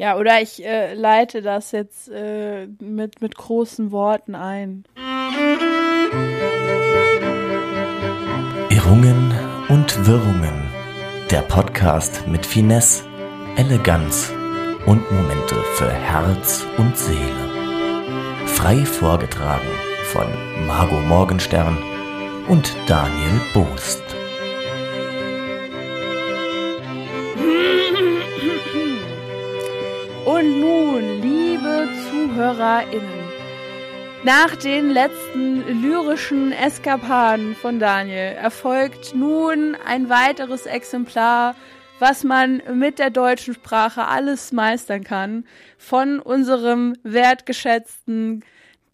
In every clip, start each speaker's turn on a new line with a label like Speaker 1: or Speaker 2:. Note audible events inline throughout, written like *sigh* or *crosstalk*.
Speaker 1: Ja, oder ich äh, leite das jetzt äh, mit, mit großen Worten ein.
Speaker 2: Irrungen und Wirrungen. Der Podcast mit Finesse, Eleganz und Momente für Herz und Seele. Frei vorgetragen von Margot Morgenstern und Daniel Boost.
Speaker 1: ZuhörerInnen, nach den letzten lyrischen Eskapaden von Daniel erfolgt nun ein weiteres Exemplar, was man mit der deutschen Sprache alles meistern kann, von unserem wertgeschätzten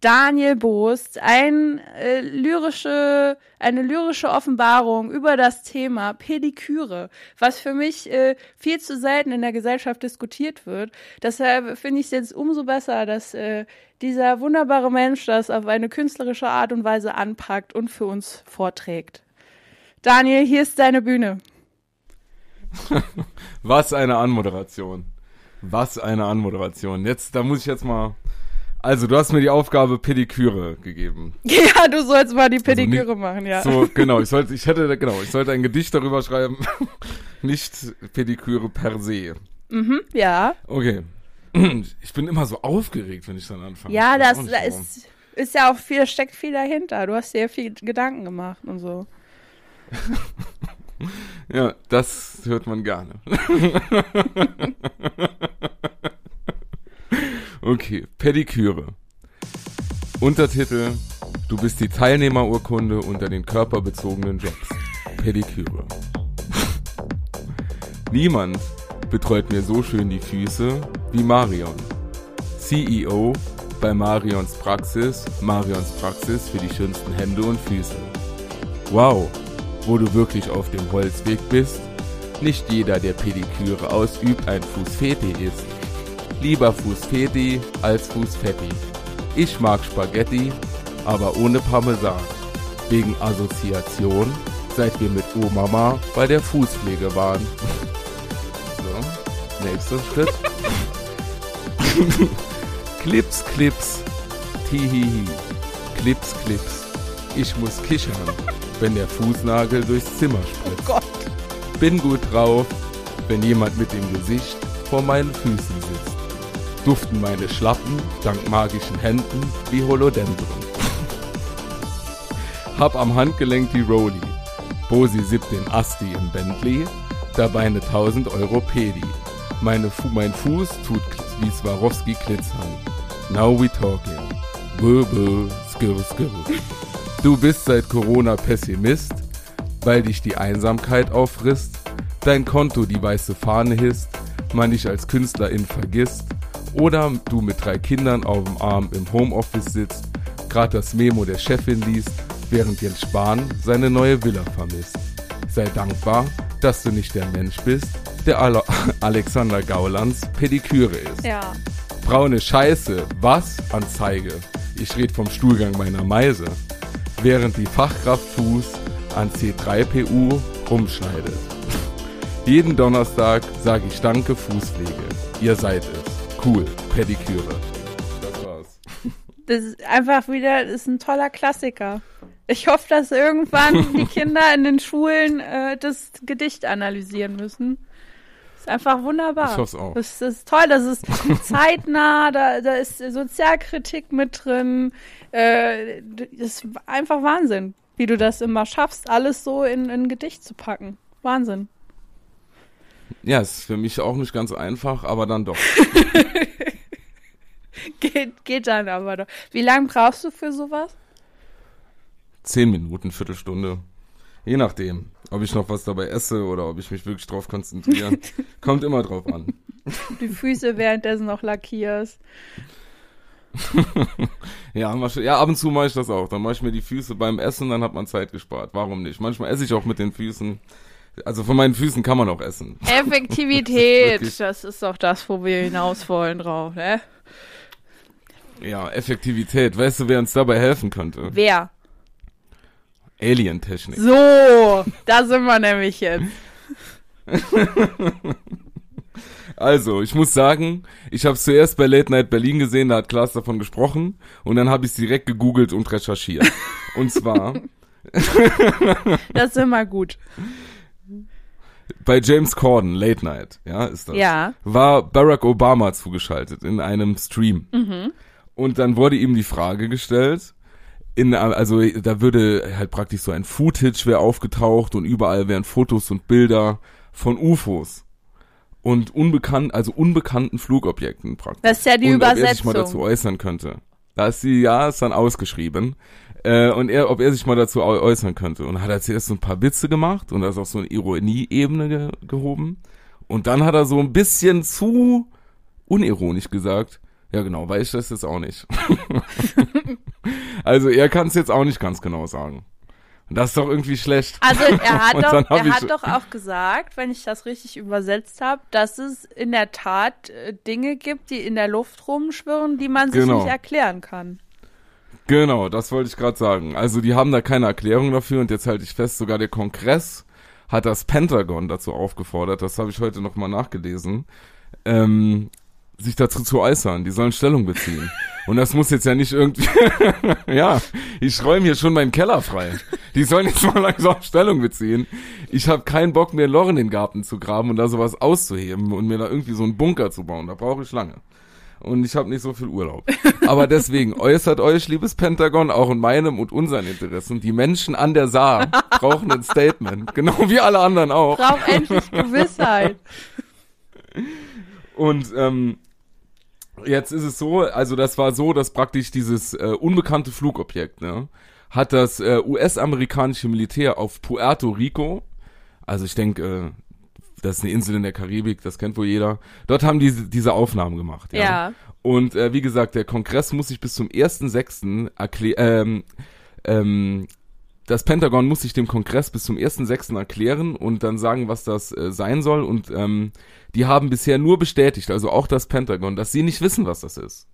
Speaker 1: Daniel Boost ein, äh, lyrische, eine lyrische Offenbarung über das Thema Pediküre, was für mich äh, viel zu selten in der Gesellschaft diskutiert wird. Deshalb finde ich es jetzt umso besser, dass äh, dieser wunderbare Mensch das auf eine künstlerische Art und Weise anpackt und für uns vorträgt. Daniel, hier ist deine Bühne. *laughs*
Speaker 3: Was eine Anmoderation. Was eine Anmoderation. Jetzt, da muss ich jetzt mal also, du hast mir die Aufgabe Pediküre gegeben. *laughs*
Speaker 1: Ja, du sollst mal die Pediküre also nicht, machen, ja.
Speaker 3: So, *laughs* genau, ich sollte, ich hätte, genau, ich sollte ein Gedicht darüber schreiben, *laughs* nicht Pediküre per se.
Speaker 1: Mhm, ja.
Speaker 3: Okay. *clears throat* Ich bin immer so aufgeregt, wenn ich dann anfange.
Speaker 1: Ja, das, da ist, ist ja auch viel, steckt viel dahinter. Du hast dir viel Gedanken gemacht und so.
Speaker 3: ja, das hört man gerne. Okay, Pediküre. Untertitel: Du bist die Teilnehmerurkunde unter den körperbezogenen Jobs. Pediküre. *laughs* Niemand betreut mir so schön die Füße wie Marion. CEO bei Marions Praxis, Marions Praxis für die schönsten Hände und Füße. Wow, wo du wirklich auf dem Holzweg bist. Nicht jeder, der Pediküre ausübt, ein Fußfeti ist. Lieber Fußfeti als Fußfetti. Ich mag Spaghetti, aber ohne Parmesan. Wegen Assoziation, seit wir mit Omama bei der Fußpflege waren. *laughs* so, nächster Schritt. *laughs* Clips, Clips, Tihihi. Clips, Clips. Ich muss kichern, wenn der Fußnagel durchs Zimmer spritzt.
Speaker 1: Oh Gott.
Speaker 3: Bin gut drauf, wenn jemand mit dem Gesicht vor meinen Füßen sitzt duften meine Schlappen dank magischen Händen wie Holodendron. Hab am Handgelenk die Rolli. Bosi sippt den Asti im Bentley, dabei eine 1000 Euro Pedi. Meine Fu mein Fuß tut wie Swarovski glitzern. Now we talking. Bö, bö, skirr, skirr. Du bist seit Corona Pessimist, weil dich die Einsamkeit auffrisst, dein Konto die weiße Fahne hisst, man dich als Künstlerin vergisst, oder du mit drei Kindern auf dem Arm im Homeoffice sitzt, gerade das Memo der Chefin liest, während Jens Spahn seine neue Villa vermisst. Sei dankbar, dass du nicht der Mensch bist, der Ale *laughs* Alexander Gaulands Pediküre ist.
Speaker 1: Ja.
Speaker 3: Braune Scheiße, was? Anzeige. Ich red vom Stuhlgang meiner Meise. Während die Fachkraft Fuß an C3PU rumschneidet. *laughs* Jeden Donnerstag sage ich Danke Fußpflege. Ihr seid es cool. Pediküre. Das war's.
Speaker 1: Das ist einfach wieder, das ist ein toller Klassiker. Ich hoffe, dass irgendwann *laughs* die Kinder in den Schulen äh, das Gedicht analysieren müssen. Ist einfach wunderbar.
Speaker 3: Ich hoffe auch.
Speaker 1: Das, ist toll, das ist zeitnah, *laughs* da, da ist Sozialkritik mit drin. Äh, das ist einfach Wahnsinn, wie du das immer schaffst, alles so in ein Gedicht zu packen. Wahnsinn.
Speaker 3: Ja, ist für mich auch nicht ganz einfach, aber dann doch. *laughs*
Speaker 1: geht, geht dann aber doch. Wie lange brauchst du für sowas?
Speaker 3: Zehn Minuten, Viertelstunde. Je nachdem, ob ich noch was dabei esse oder ob ich mich wirklich drauf konzentriere. *laughs* Kommt immer drauf an.
Speaker 1: Die Füße währenddessen noch lackierst. *laughs*
Speaker 3: ja, ja, ab und zu mache ich das auch. Dann mache ich mir die Füße beim Essen, dann hat man Zeit gespart. Warum nicht? Manchmal esse ich auch mit den Füßen. Also von meinen Füßen kann man auch essen.
Speaker 1: Effektivität, *laughs* das, das ist doch das, wo wir hinaus wollen drauf, ne?
Speaker 3: Ja, Effektivität. Weißt du, wer uns dabei helfen könnte?
Speaker 1: Wer?
Speaker 3: Alien-Technik.
Speaker 1: So, da sind wir nämlich jetzt. *laughs*
Speaker 3: Also, ich muss sagen, ich habe es zuerst bei Late Night Berlin gesehen, da hat Klaas davon gesprochen und dann habe ich es direkt gegoogelt und recherchiert. Und zwar *laughs*
Speaker 1: Das ist immer gut.
Speaker 3: Bei James Corden, Late Night, ja, ist das.
Speaker 1: Ja.
Speaker 3: War Barack Obama zugeschaltet in einem Stream.
Speaker 1: Mhm.
Speaker 3: Und dann wurde ihm die Frage gestellt, in, also da würde halt praktisch so ein Footage wäre aufgetaucht und überall wären Fotos und Bilder von UFOs und unbekannt, also unbekannten Flugobjekten praktisch.
Speaker 1: Das ist ja die
Speaker 3: und Ob er sich mal
Speaker 1: Übersetzung.
Speaker 3: dazu äußern könnte. Da ist sie, ja, ist dann ausgeschrieben. Äh, und er, ob er sich mal dazu äu- äußern könnte. Und hat er zuerst so ein paar Witze gemacht und da ist auch so eine Ironie-Ebene ge gehoben. Und dann hat er so ein bisschen zu unironisch gesagt, ja genau, weiß ich das jetzt auch nicht. *laughs* also er kann es jetzt auch nicht ganz genau sagen. Und das ist doch irgendwie schlecht.
Speaker 1: Also er *laughs* hat, doch, er hat doch auch gesagt, wenn ich das richtig übersetzt habe, dass es in der Tat äh, Dinge gibt, die in der Luft rumschwirren, die man sich
Speaker 3: Genau.
Speaker 1: nicht erklären kann.
Speaker 3: Genau, das wollte ich gerade sagen. Also die haben da keine Erklärung dafür und jetzt halte ich fest, sogar der Kongress hat das Pentagon dazu aufgefordert, das habe ich heute nochmal nachgelesen, ähm, sich dazu zu äußern. Die sollen Stellung beziehen. Und das muss jetzt ja nicht irgendwie, *laughs* ja, ich räume hier schon meinen Keller frei. Die sollen jetzt mal langsam Stellung beziehen. Ich habe keinen Bock mehr, Loch in den Garten zu graben und da sowas auszuheben und mir da irgendwie so einen Bunker zu bauen. Da brauche ich lange. Und ich habe nicht so viel Urlaub. Aber deswegen *laughs* äußert euch, liebes Pentagon, auch in meinem und unseren Interessen. Die Menschen an der Saar *laughs* brauchen ein Statement. Genau wie alle anderen auch.
Speaker 1: Braucht endlich Gewissheit. *laughs*
Speaker 3: Und ähm, jetzt ist es so, also das war so, dass praktisch dieses äh, unbekannte Flugobjekt, ne, hat das äh, US-amerikanische Militär auf Puerto Rico, also ich denke, äh, das ist eine Insel in der Karibik, das kennt wohl jeder. Dort haben die diese Aufnahmen gemacht. Ja.
Speaker 1: Ja.
Speaker 3: Und äh, wie gesagt, der Kongress muss sich bis zum 1.6. erklären, ähm, ähm, das Pentagon muss sich dem Kongress bis zum 1.6. erklären und dann sagen, was das äh, sein soll. Und ähm, die haben bisher nur bestätigt, also auch das Pentagon, dass sie nicht wissen, was das ist.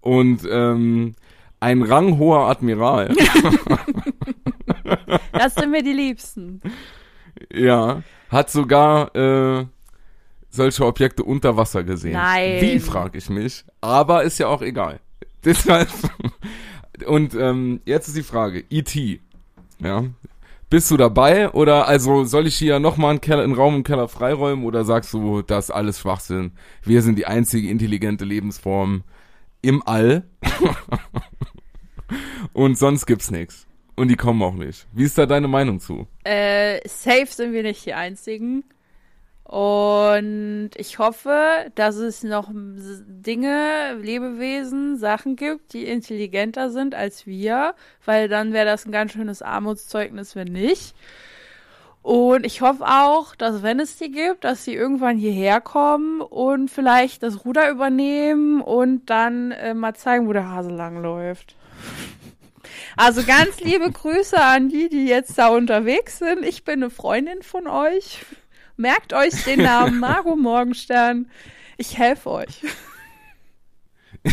Speaker 3: Und ähm, ein ranghoher Admiral, *laughs*
Speaker 1: Das sind mir die Liebsten.
Speaker 3: ja, hat sogar äh, solche Objekte unter Wasser gesehen.
Speaker 1: Nein.
Speaker 3: Wie, frage ich mich. Aber ist ja auch egal. *laughs* Deshalb. Und ähm, jetzt ist die Frage, E.T., ja, bist du dabei oder also soll ich hier nochmal einen, Keller, einen Raum im Keller freiräumen oder sagst du, das ist alles Schwachsinn? Wir sind die einzige intelligente Lebensform im All *laughs* und sonst gibt's nichts. Und die kommen auch nicht. Wie ist da deine Meinung zu?
Speaker 1: Äh, safe sind wir nicht die Einzigen. Und ich hoffe, dass es noch Dinge, Lebewesen, Sachen gibt, die intelligenter sind als wir, weil dann wäre das ein ganz schönes Armutszeugnis, wenn nicht. Und ich hoffe auch, dass wenn es die gibt, dass sie irgendwann hierher kommen und vielleicht das Ruder übernehmen und dann äh, mal zeigen, wo der Hase lang läuft. Also ganz liebe Grüße an die, die jetzt da unterwegs sind. Ich bin eine Freundin von euch. Merkt euch den Namen *laughs* Margot Morgenstern. Ich helfe euch. *laughs*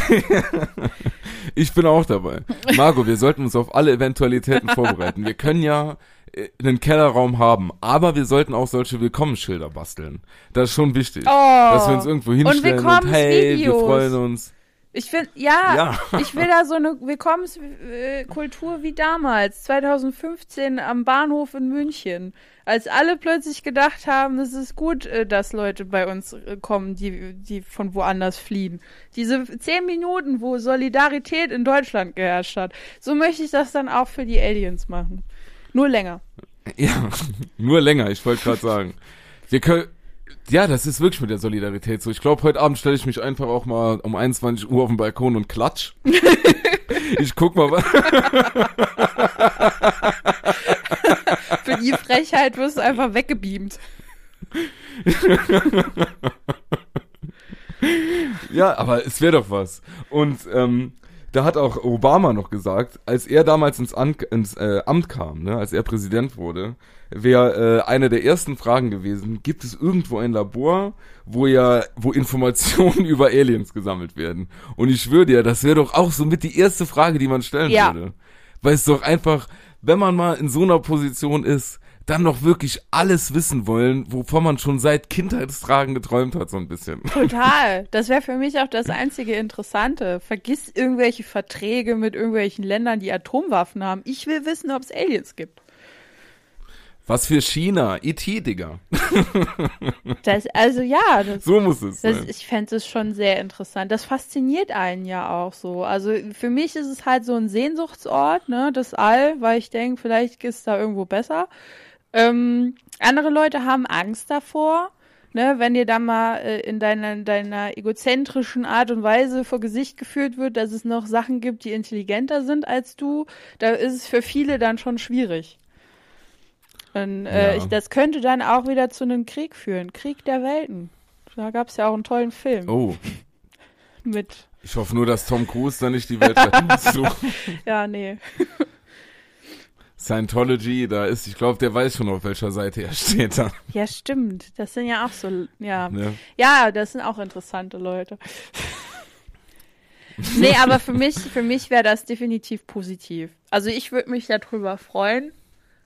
Speaker 3: Ich bin auch dabei. Margot, wir sollten uns auf alle Eventualitäten vorbereiten. Wir können ja äh, einen Kellerraum haben, aber wir sollten auch solche Willkommensschilder basteln. Das ist schon wichtig.
Speaker 1: Oh.
Speaker 3: Dass wir uns irgendwo hinstellen und, hey, wir freuen uns.
Speaker 1: Ich finde, ja,
Speaker 3: Ja.
Speaker 1: ich will da so eine Willkommenskultur wie damals, 2015 am Bahnhof in München, als alle plötzlich gedacht haben, es ist gut, äh, dass Leute bei uns äh, kommen, die, die von woanders fliehen. Diese zehn Minuten, wo Solidarität in Deutschland geherrscht hat, so möchte ich das dann auch für die Aliens machen. Nur länger.
Speaker 3: Ja, *laughs* nur länger, ich wollte gerade sagen. Wir können, ja, das ist wirklich mit der Solidarität so. Ich glaube, heute Abend stelle ich mich einfach auch mal um 21 Uhr auf den Balkon und klatsch. *laughs* ich guck mal, was. *laughs*
Speaker 1: Für die Frechheit wirst du einfach weggebeamt. *laughs*
Speaker 3: Ja, aber es wäre doch was. Und ähm, da hat auch Obama noch gesagt, als er damals ins, An ins äh, Amt kam, ne, als er Präsident wurde, wäre äh, eine der ersten Fragen gewesen, gibt es irgendwo ein Labor, wo ja, wo Informationen *laughs* über Aliens gesammelt werden? Und ich würde ja, das wäre doch auch so mit die erste Frage, die man stellen
Speaker 1: Ja.
Speaker 3: würde. Weil es doch einfach, wenn man mal in so einer Position ist, dann noch wirklich alles wissen wollen, wovon man schon seit Kindheitstragen geträumt hat, so ein bisschen.
Speaker 1: Total. *laughs* Das wäre für mich auch das einzige Interessante. Vergiss irgendwelche Verträge mit irgendwelchen Ländern, die Atomwaffen haben. Ich will wissen, ob es Aliens gibt.
Speaker 3: Was für China? E.T., Digga. *laughs*
Speaker 1: Das, also ja, das,
Speaker 3: So muss es
Speaker 1: das,
Speaker 3: sein.
Speaker 1: ich fände es schon sehr interessant. Das fasziniert einen ja auch so. Also für mich ist es halt so ein Sehnsuchtsort, ne, das All, weil ich denke, vielleicht ist da irgendwo besser. Ähm, andere Leute haben Angst davor. Ne, wenn dir dann mal äh, in deiner, deiner egozentrischen Art und Weise vor Gesicht geführt wird, dass es noch Sachen gibt, die intelligenter sind als du, da ist es für viele dann schon schwierig. Und, äh,
Speaker 3: Ja.
Speaker 1: ich, das könnte dann auch wieder zu einem Krieg führen. Krieg der Welten. Da gab es ja auch einen tollen Film
Speaker 3: Oh, *laughs*
Speaker 1: mit.
Speaker 3: ich hoffe nur, dass Tom Cruise da nicht die Welt *laughs* retten muss.
Speaker 1: Ja, nee.
Speaker 3: Scientology, da ist, ich glaube, der weiß schon, auf welcher Seite er *laughs* steht da.
Speaker 1: Ja, stimmt. Das sind ja auch so, ja.
Speaker 3: Ne?
Speaker 1: Ja, das sind auch interessante Leute. *laughs* nee, aber für mich, für mich wäre das definitiv positiv. Also ich würde mich darüber freuen.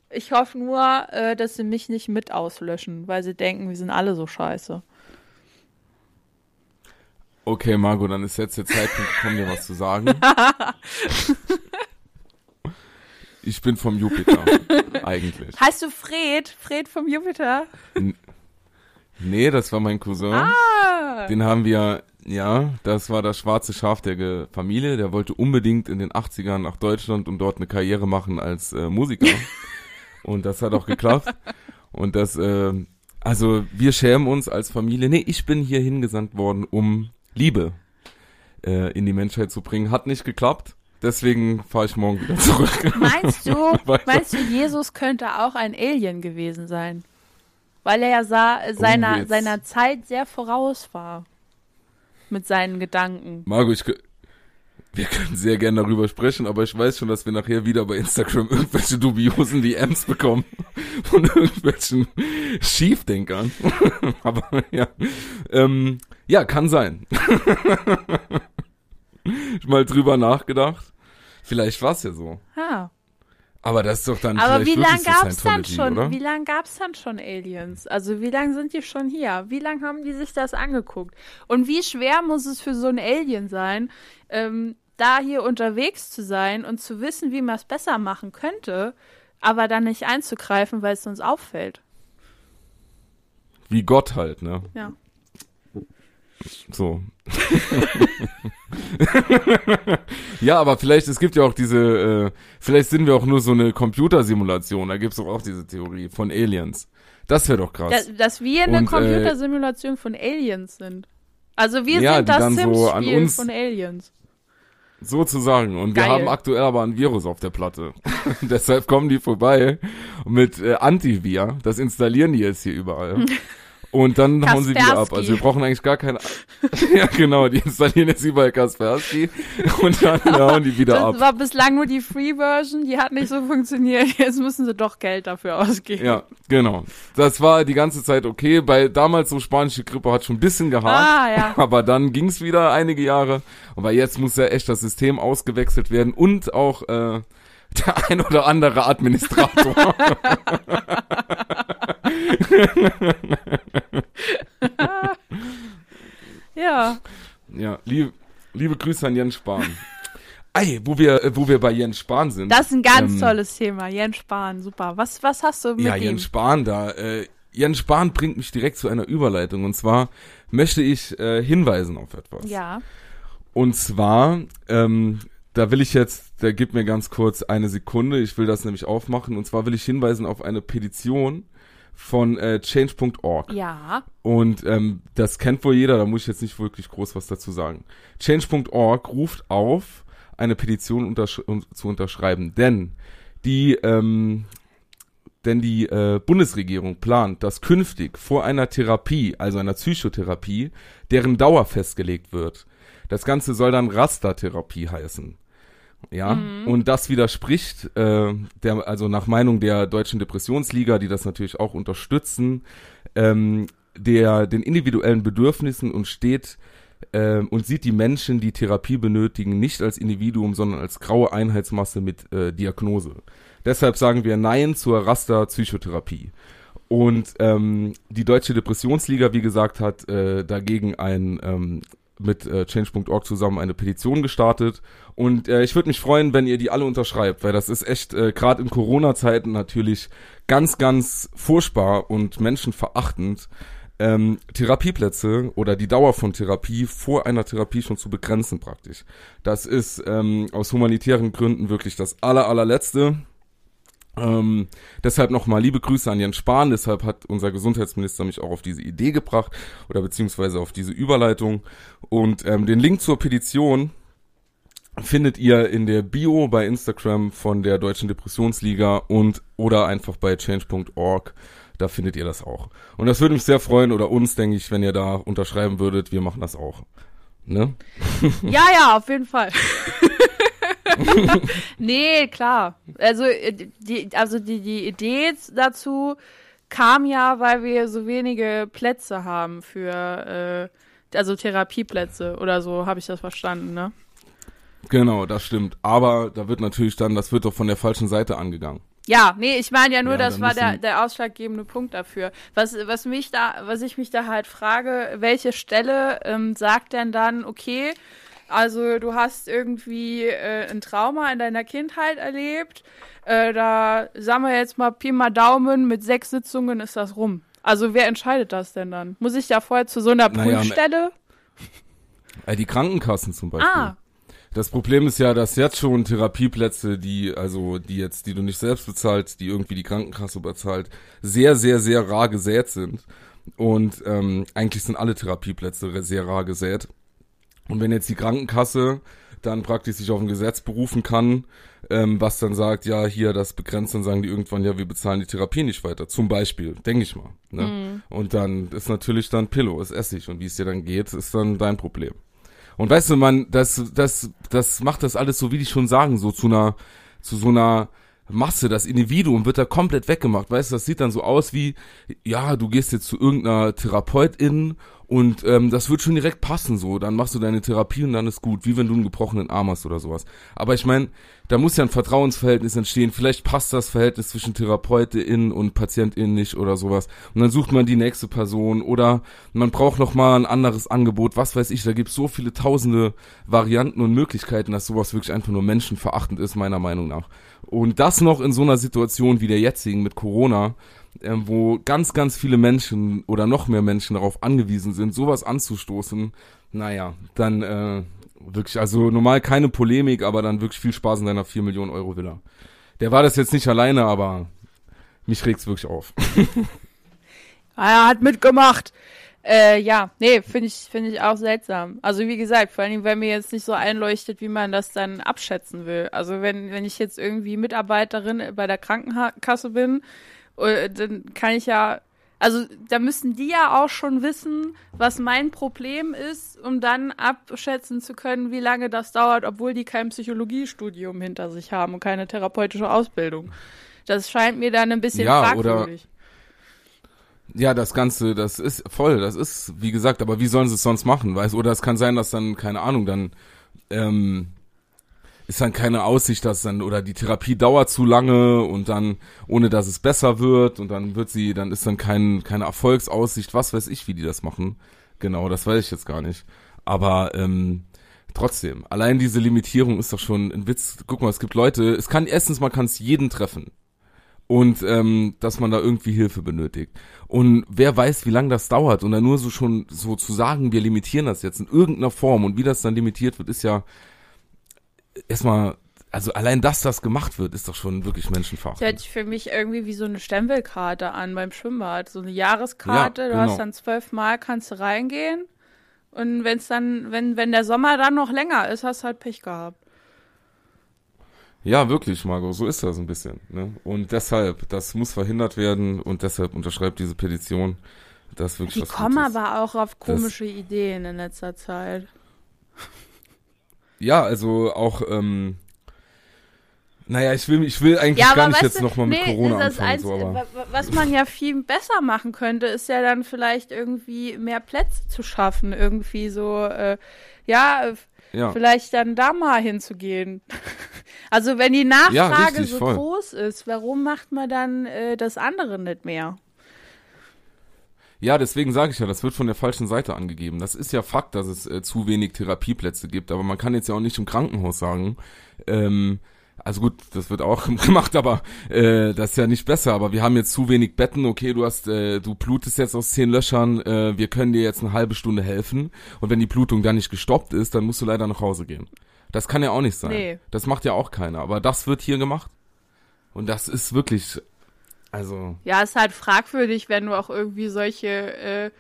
Speaker 1: Ich hoffe nur, äh, dass sie mich nicht mit auslöschen, weil sie denken, wir sind alle so scheiße.
Speaker 3: Okay, Margot, dann ist jetzt der Zeitpunkt gekommen, dir was zu sagen. *laughs* Ich bin vom Jupiter, *laughs* eigentlich.
Speaker 1: Heißt du Fred? Fred vom Jupiter?
Speaker 3: Nee, das war mein Cousin.
Speaker 1: Ah!
Speaker 3: Den haben wir, ja, das war das schwarze Schaf der Ge Familie. Der wollte unbedingt in den 80ern nach Deutschland und dort eine Karriere machen als äh, Musiker. *laughs* und das hat auch geklappt. Und das, äh, also wir schämen uns als Familie. Nee, ich bin hier hingesandt worden, um Liebe äh, in die Menschheit zu bringen. Hat nicht geklappt. Deswegen fahre ich morgen wieder zurück. *laughs*
Speaker 1: Meinst du, *laughs* meinst du, Jesus könnte auch ein Alien gewesen sein? Weil er ja sah, seiner,
Speaker 3: jetzt.
Speaker 1: seiner Zeit sehr voraus war. Mit seinen Gedanken.
Speaker 3: Margot, ich, wir können sehr gerne darüber sprechen, aber ich weiß schon, dass wir nachher wieder bei Instagram irgendwelche dubiosen DMs bekommen *laughs* von irgendwelchen Schiefdenkern. aber ja, ähm, ja, kann sein. Mal drüber nachgedacht. Vielleicht war es ja so.
Speaker 1: Ah.
Speaker 3: Aber das ist doch dann
Speaker 1: Aber wie lange
Speaker 3: so
Speaker 1: gab's dann schon?
Speaker 3: oder?
Speaker 1: Wie lange gab's dann schon Aliens? Also wie lange sind die schon hier? Wie lange haben die sich das angeguckt? Und wie schwer muss es für so ein Alien sein, ähm, da hier unterwegs zu sein und zu wissen, wie man es besser machen könnte, aber dann nicht einzugreifen, weil es uns auffällt?
Speaker 3: Wie Gott halt, ne?
Speaker 1: Ja.
Speaker 3: So. *laughs* ja, aber vielleicht, es gibt ja auch diese, äh, vielleicht sind wir auch nur so eine Computersimulation, da gibt's doch auch diese Theorie von Aliens. Das wäre doch krass.
Speaker 1: Dass, dass wir eine
Speaker 3: Und, äh,
Speaker 1: Computersimulation von Aliens sind. Also wir
Speaker 3: Ja,
Speaker 1: sind das
Speaker 3: so
Speaker 1: Sims-Spiel
Speaker 3: uns-
Speaker 1: von Aliens.
Speaker 3: Sozusagen. Und wir
Speaker 1: Geil.
Speaker 3: haben aktuell aber ein Virus auf der Platte. *laughs* Deshalb kommen die vorbei mit äh, Antivir. Das installieren die jetzt hier überall. *laughs* Und dann hauen sie wieder ab.
Speaker 1: Kaspersky.
Speaker 3: Also wir brauchen eigentlich gar keine. *laughs* ja, genau, die installieren jetzt überall Kaspersky und dann *laughs* hauen die wieder
Speaker 1: Das
Speaker 3: ab.
Speaker 1: war bislang nur die Free-Version, die hat nicht so funktioniert. Jetzt müssen sie doch Geld dafür ausgeben.
Speaker 3: Ja, genau. Das war die ganze Zeit okay. Bei damals so spanische Grippe hat schon ein bisschen gehakt.
Speaker 1: Ah, ja. *laughs*
Speaker 3: Aber dann ging's wieder einige Jahre. Aber jetzt muss ja echt das System ausgewechselt werden und auch äh, der ein oder andere Administrator. *laughs*
Speaker 1: Ja.
Speaker 3: ja, lieb, liebe Grüße an Jens Spahn. Ey, wo wir, äh, wo wir bei Jens Spahn sind.
Speaker 1: Das ist ein ganz
Speaker 3: ähm,
Speaker 1: tolles Thema. Jens Spahn, super. Was, was hast du mit
Speaker 3: Ja,
Speaker 1: dem?
Speaker 3: Jens Spahn da. Äh, Jens Spahn bringt mich direkt zu einer Überleitung. Und zwar möchte ich äh, hinweisen auf etwas.
Speaker 1: Ja.
Speaker 3: Und zwar, ähm, da will ich jetzt, da gib mir ganz kurz eine Sekunde, ich will das nämlich aufmachen. Und zwar will ich hinweisen auf eine Petition von äh, change.org.
Speaker 1: Ja.
Speaker 3: Und ähm, das kennt wohl jeder, da muss ich jetzt nicht wirklich groß was dazu sagen. Change.org ruft auf, eine Petition untersch zu unterschreiben, denn die, ähm, denn die äh, Bundesregierung plant, dass künftig vor einer Therapie, also einer Psychotherapie, deren Dauer festgelegt wird. Das Ganze soll dann Rastertherapie heißen. Ja, und das widerspricht, äh, der, also nach Meinung der Deutschen Depressionsliga, die das natürlich auch unterstützen, ähm, der den individuellen Bedürfnissen und steht ähm, und sieht die Menschen, die Therapie benötigen, nicht als Individuum, sondern als graue Einheitsmasse mit äh, Diagnose. Deshalb sagen wir Nein zur Raster-Psychotherapie. Und ähm, die Deutsche Depressionsliga, wie gesagt, hat äh, dagegen ein ähm, mit äh, Change.org zusammen eine Petition gestartet. Und äh, ich würde mich freuen, wenn ihr die alle unterschreibt, weil das ist echt äh, gerade in Corona-Zeiten natürlich ganz, ganz furchtbar und menschenverachtend, ähm, Therapieplätze oder die Dauer von Therapie vor einer Therapie schon zu begrenzen praktisch. Das ist ähm, aus humanitären Gründen wirklich das aller, allerletzte. Ähm, deshalb nochmal liebe Grüße an Jens Spahn. Deshalb hat unser Gesundheitsminister mich auch auf diese Idee gebracht oder beziehungsweise auf diese Überleitung. Und ähm, den Link zur Petition findet ihr in der Bio bei Instagram von der Deutschen Depressionsliga und oder einfach bei change.org. Da findet ihr das auch. Und das würde mich sehr freuen oder uns, denke ich, wenn ihr da unterschreiben würdet. Wir machen das auch. Ne?
Speaker 1: Ja, ja, auf jeden Fall. *laughs* *laughs* nee, klar. Also äh, die, also die, die Idee dazu kam ja, weil wir so wenige Plätze haben für äh, also Therapieplätze oder so, habe ich das verstanden, ne?
Speaker 3: Genau, das stimmt. Aber da wird natürlich dann, das wird doch von der falschen Seite angegangen.
Speaker 1: Ja, nee, ich meine ja nur, ja, das war der, der ausschlaggebende Punkt dafür. Was, was mich da, was ich mich da halt frage, welche Stelle ähm, sagt denn dann, okay, also du hast irgendwie äh, ein Trauma in deiner Kindheit erlebt. Äh, da sagen wir jetzt mal Pi mal Daumen, mit sechs Sitzungen ist das rum. Also wer entscheidet das denn dann? Muss ich da vorher zu so einer naja, Prüfstelle?
Speaker 3: Äh, die Krankenkassen zum Beispiel. Ah. Das Problem ist ja, dass jetzt schon Therapieplätze, die, also, die jetzt, die du nicht selbst bezahlst, die irgendwie die Krankenkasse bezahlt, sehr, sehr, sehr rar gesät sind. Und ähm, eigentlich sind alle Therapieplätze sehr rar gesät. Und wenn jetzt die Krankenkasse dann praktisch sich auf ein Gesetz berufen kann, ähm, was dann sagt, ja, hier das begrenzt, dann sagen die irgendwann, ja, wir bezahlen die Therapie nicht weiter. Zum Beispiel, denke ich mal. Ne? Mhm. Und dann ist natürlich dann Pillow, ist Essig. Und wie es dir dann geht, ist dann dein Problem. Und weißt du, man, das, das, das macht das alles so, wie die schon sagen, so zu einer, zu so einer Masse, das Individuum wird da komplett weggemacht. Weißt du, das sieht dann so aus wie, ja, du gehst jetzt zu irgendeiner Therapeutin und ähm, das wird schon direkt passen so. Dann machst du deine Therapie und dann ist gut, wie wenn du einen gebrochenen Arm hast oder sowas. Aber ich meine, da muss ja ein Vertrauensverhältnis entstehen. Vielleicht passt das Verhältnis zwischen Therapeutin und Patientin nicht oder sowas. Und dann sucht man die nächste Person oder man braucht noch mal ein anderes Angebot. Was weiß ich, da gibt es so viele tausende Varianten und Möglichkeiten, dass sowas wirklich einfach nur menschenverachtend ist, meiner Meinung nach. Und das noch in so einer Situation wie der jetzigen mit Corona, wo ganz, ganz viele Menschen oder noch mehr Menschen darauf angewiesen sind, sowas anzustoßen, naja, dann äh, wirklich, also normal keine Polemik, aber dann wirklich viel Spaß in deiner 4 Millionen Euro Villa. Der war das jetzt nicht alleine, aber mich regt's wirklich auf. *laughs*
Speaker 1: er hat mitgemacht. Äh, ja, nee, finde ich, finde ich auch seltsam. Also wie gesagt, vor allem, wenn mir jetzt nicht so einleuchtet, wie man das dann abschätzen will. Also wenn, wenn ich jetzt irgendwie Mitarbeiterin bei der Krankenkasse bin, äh, dann kann ich ja, also da müssen die ja auch schon wissen, was mein Problem ist, um dann abschätzen zu können, wie lange das dauert, obwohl die kein Psychologiestudium hinter sich haben und keine therapeutische Ausbildung. Das scheint mir dann ein bisschen ja, fragwürdig. Oder
Speaker 3: ja, das Ganze, das ist voll, das ist, wie gesagt, aber wie sollen sie es sonst machen, weißt Oder es kann sein, dass dann, keine Ahnung, dann ähm, ist dann keine Aussicht, dass dann, oder die Therapie dauert zu lange und dann, ohne dass es besser wird und dann wird sie, dann ist dann kein, keine Erfolgsaussicht, was weiß ich, wie die das machen. Genau, das weiß ich jetzt gar nicht. Aber ähm, trotzdem, allein diese Limitierung ist doch schon ein Witz. Guck mal, es gibt Leute, es kann erstens mal kann es jeden treffen und ähm, dass man da irgendwie Hilfe benötigt. Und wer weiß, wie lange das dauert und dann nur so schon so zu sagen, wir limitieren das jetzt in irgendeiner Form und wie das dann limitiert wird, ist ja erstmal also allein, dass das gemacht wird, ist doch schon wirklich menschenfach.
Speaker 1: Das hört sich für mich irgendwie wie so eine Stempelkarte an beim Schwimmbad. So eine Jahreskarte, ja, genau. du hast dann zwölfmal, kannst du reingehen. Und wenn es dann, wenn, wenn der Sommer dann noch länger ist, hast du halt Pech gehabt.
Speaker 3: Ja, wirklich, Margot, so ist das ein bisschen. Ne? Und deshalb, das muss verhindert werden und deshalb unterschreibt diese Petition. Das wirklich
Speaker 1: Die kommen aber auch auf komische das, Ideen in letzter Zeit.
Speaker 3: Ja, also auch, ähm, Naja, ich will, ich will eigentlich
Speaker 1: Ja,
Speaker 3: gar nicht jetzt nochmal mit
Speaker 1: nee,
Speaker 3: Corona
Speaker 1: das
Speaker 3: anfangen.
Speaker 1: Einz-
Speaker 3: So, aber.
Speaker 1: wa- wa- was man ja viel besser machen könnte, ist ja dann vielleicht irgendwie mehr Plätze zu schaffen, irgendwie so, äh, ja,
Speaker 3: Ja.
Speaker 1: vielleicht dann da mal hinzugehen. *laughs* Also wenn die Nachfrage
Speaker 3: richtig,
Speaker 1: so
Speaker 3: voll.
Speaker 1: groß ist, warum macht man dann äh, das andere nicht mehr?
Speaker 3: Ja, deswegen sage ich ja, das wird von der falschen Seite angegeben. Das ist ja Fakt, dass es äh, zu wenig Therapieplätze gibt, aber man kann jetzt ja auch nicht im Krankenhaus sagen, ähm, also gut, das wird auch *laughs* gemacht, aber äh, das ist ja nicht besser. Aber wir haben jetzt zu wenig Betten. Okay, du hast, äh, du blutest jetzt aus zehn Löchern. Äh, wir können dir jetzt eine halbe Stunde helfen. Und wenn die Blutung dann nicht gestoppt ist, dann musst du leider nach Hause gehen. Das kann ja auch nicht sein.
Speaker 1: Nee.
Speaker 3: Das macht ja auch keiner. Aber das wird hier gemacht. Und das ist wirklich, also
Speaker 1: Ja, ist halt fragwürdig, wenn du auch irgendwie solche, äh,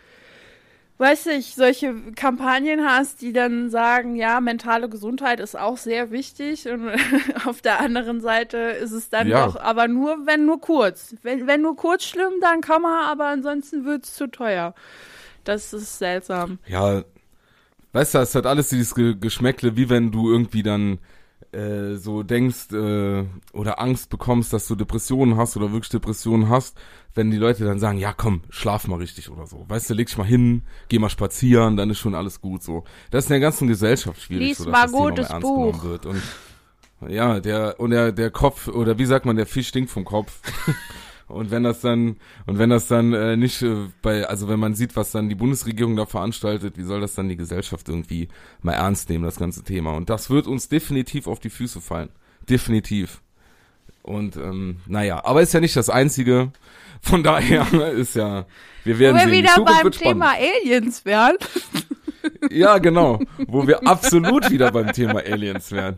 Speaker 1: weiß ich, solche Kampagnen hast, die dann sagen, ja, mentale Gesundheit ist auch sehr wichtig und *laughs* auf der anderen Seite ist es dann
Speaker 3: Ja.
Speaker 1: doch, aber nur, wenn nur kurz. Wenn, wenn nur kurz schlimm, dann kann man, aber ansonsten wird's zu teuer. Das ist seltsam.
Speaker 3: Ja, weißt du, es hat alles dieses Ge Geschmäckle, wie wenn du irgendwie dann äh, so denkst äh, oder Angst bekommst, dass du Depressionen hast oder wirklich Depressionen hast, wenn die Leute dann sagen, ja komm, schlaf mal richtig oder so. Weißt du, leg dich mal hin, geh mal spazieren, dann ist schon alles gut so. Das ist in der ganzen Gesellschaft schwierig,
Speaker 1: Lies
Speaker 3: so, dass
Speaker 1: mal
Speaker 3: das Thema
Speaker 1: gutes
Speaker 3: ernst
Speaker 1: Buch.
Speaker 3: genommen wird. Und ja, der und der der Kopf oder wie sagt man, der Fisch stinkt vom Kopf. *laughs* Und wenn das dann und wenn das dann äh, nicht äh, bei also wenn man sieht, was dann die Bundesregierung da veranstaltet, wie soll das dann die Gesellschaft irgendwie mal ernst nehmen, das ganze Thema? Und das wird uns definitiv auf die Füße fallen, definitiv. Und ähm, naja, aber ist ja nicht das einzige. Von daher *laughs* ist ja, wir
Speaker 1: Wo
Speaker 3: werden
Speaker 1: wir
Speaker 3: sehen.
Speaker 1: Wieder beim. Thema Aliens wären.
Speaker 3: Ja, genau. Wo wir absolut wieder beim Thema Aliens wären.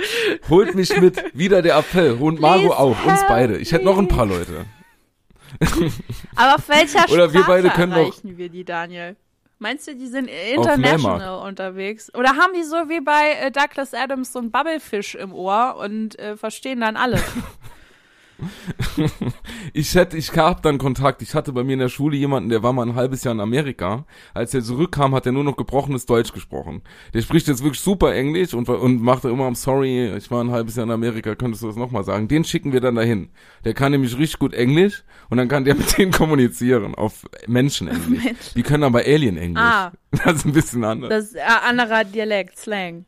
Speaker 3: Holt mich mit, wieder der Appell. Und Margot auch, uns beide. Ich hätte noch ein paar Leute. *laughs*
Speaker 1: Aber auf welcher
Speaker 3: Oder wir
Speaker 1: Sprache
Speaker 3: beide können
Speaker 1: erreichen wir die, Daniel? Meinst du, die sind international unterwegs? Oder haben die so wie bei äh, Douglas Adams so einen Bubblefish im Ohr und äh, verstehen dann alles? *laughs* *laughs*
Speaker 3: Ich hätte, ich hab dann Kontakt. Ich hatte bei mir in der Schule jemanden, der war mal ein halbes Jahr in Amerika. Als er zurückkam, hat er nur noch gebrochenes Deutsch gesprochen. Der spricht jetzt wirklich super Englisch und, und macht immer am Sorry, ich war ein halbes Jahr in Amerika, könntest du das nochmal sagen? Den schicken wir dann dahin. Der kann nämlich richtig gut Englisch und dann kann der *laughs* mit denen kommunizieren auf Menschenenglisch.
Speaker 1: Menschen.
Speaker 3: Die können aber Alien-Englisch.
Speaker 1: Ah. *laughs*
Speaker 3: Das ist ein bisschen anders.
Speaker 1: Das ist äh, anderer Dialekt, Slang.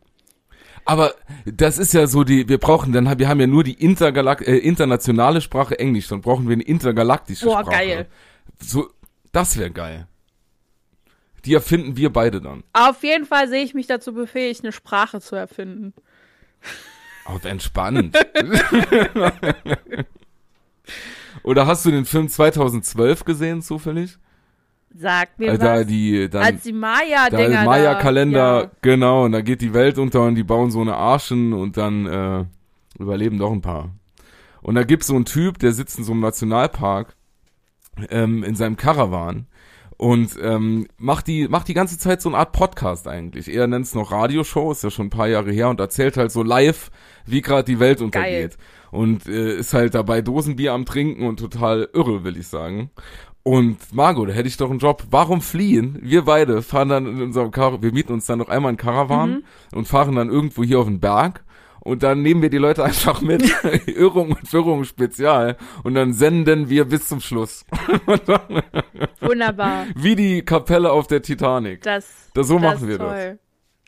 Speaker 3: Aber das ist ja so die, wir brauchen dann, wir haben ja nur die intergalak äh, internationale Sprache Englisch, dann brauchen wir eine intergalaktische
Speaker 1: Boah,
Speaker 3: Sprache.
Speaker 1: geil.
Speaker 3: So, das wäre geil. Die erfinden wir beide dann.
Speaker 1: Auf jeden Fall sehe ich mich dazu befähigt, eine Sprache zu erfinden.
Speaker 3: Auf entspannend. *laughs* Oder hast du den Film 2012 gesehen, zufällig?
Speaker 1: Sag mir
Speaker 3: Äh, da
Speaker 1: was.
Speaker 3: die, dann,
Speaker 1: Als die Maya-Dinger.
Speaker 3: Maya-Kalender,
Speaker 1: Ja.
Speaker 3: genau, und da geht die Welt unter und die bauen so eine Arschen und dann äh, überleben doch ein paar. Und da gibt's so einen Typ, der sitzt in so einem Nationalpark ähm, in seinem Caravan und ähm, macht die macht die ganze Zeit so eine Art Podcast eigentlich. Er nennt es noch Radioshow, ist ja schon ein paar Jahre her und erzählt halt so live, wie gerade die Welt untergeht. Und äh, ist halt dabei Dosenbier am Trinken und total irre, will ich sagen. Und Margot, da hätte ich doch einen Job. Warum fliehen? Wir beide fahren dann in unserem Car wir mieten uns dann noch einmal einen Caravan und fahren dann irgendwo hier auf den Berg. Und dann nehmen wir die Leute *laughs* einfach mit. *laughs* Irrung und Wirrung Spezial. Und dann senden wir bis zum Schluss. *laughs*
Speaker 1: Wunderbar.
Speaker 3: Wie die Kapelle auf der Titanic.
Speaker 1: Das,
Speaker 3: Das- so
Speaker 1: das
Speaker 3: machen wir das.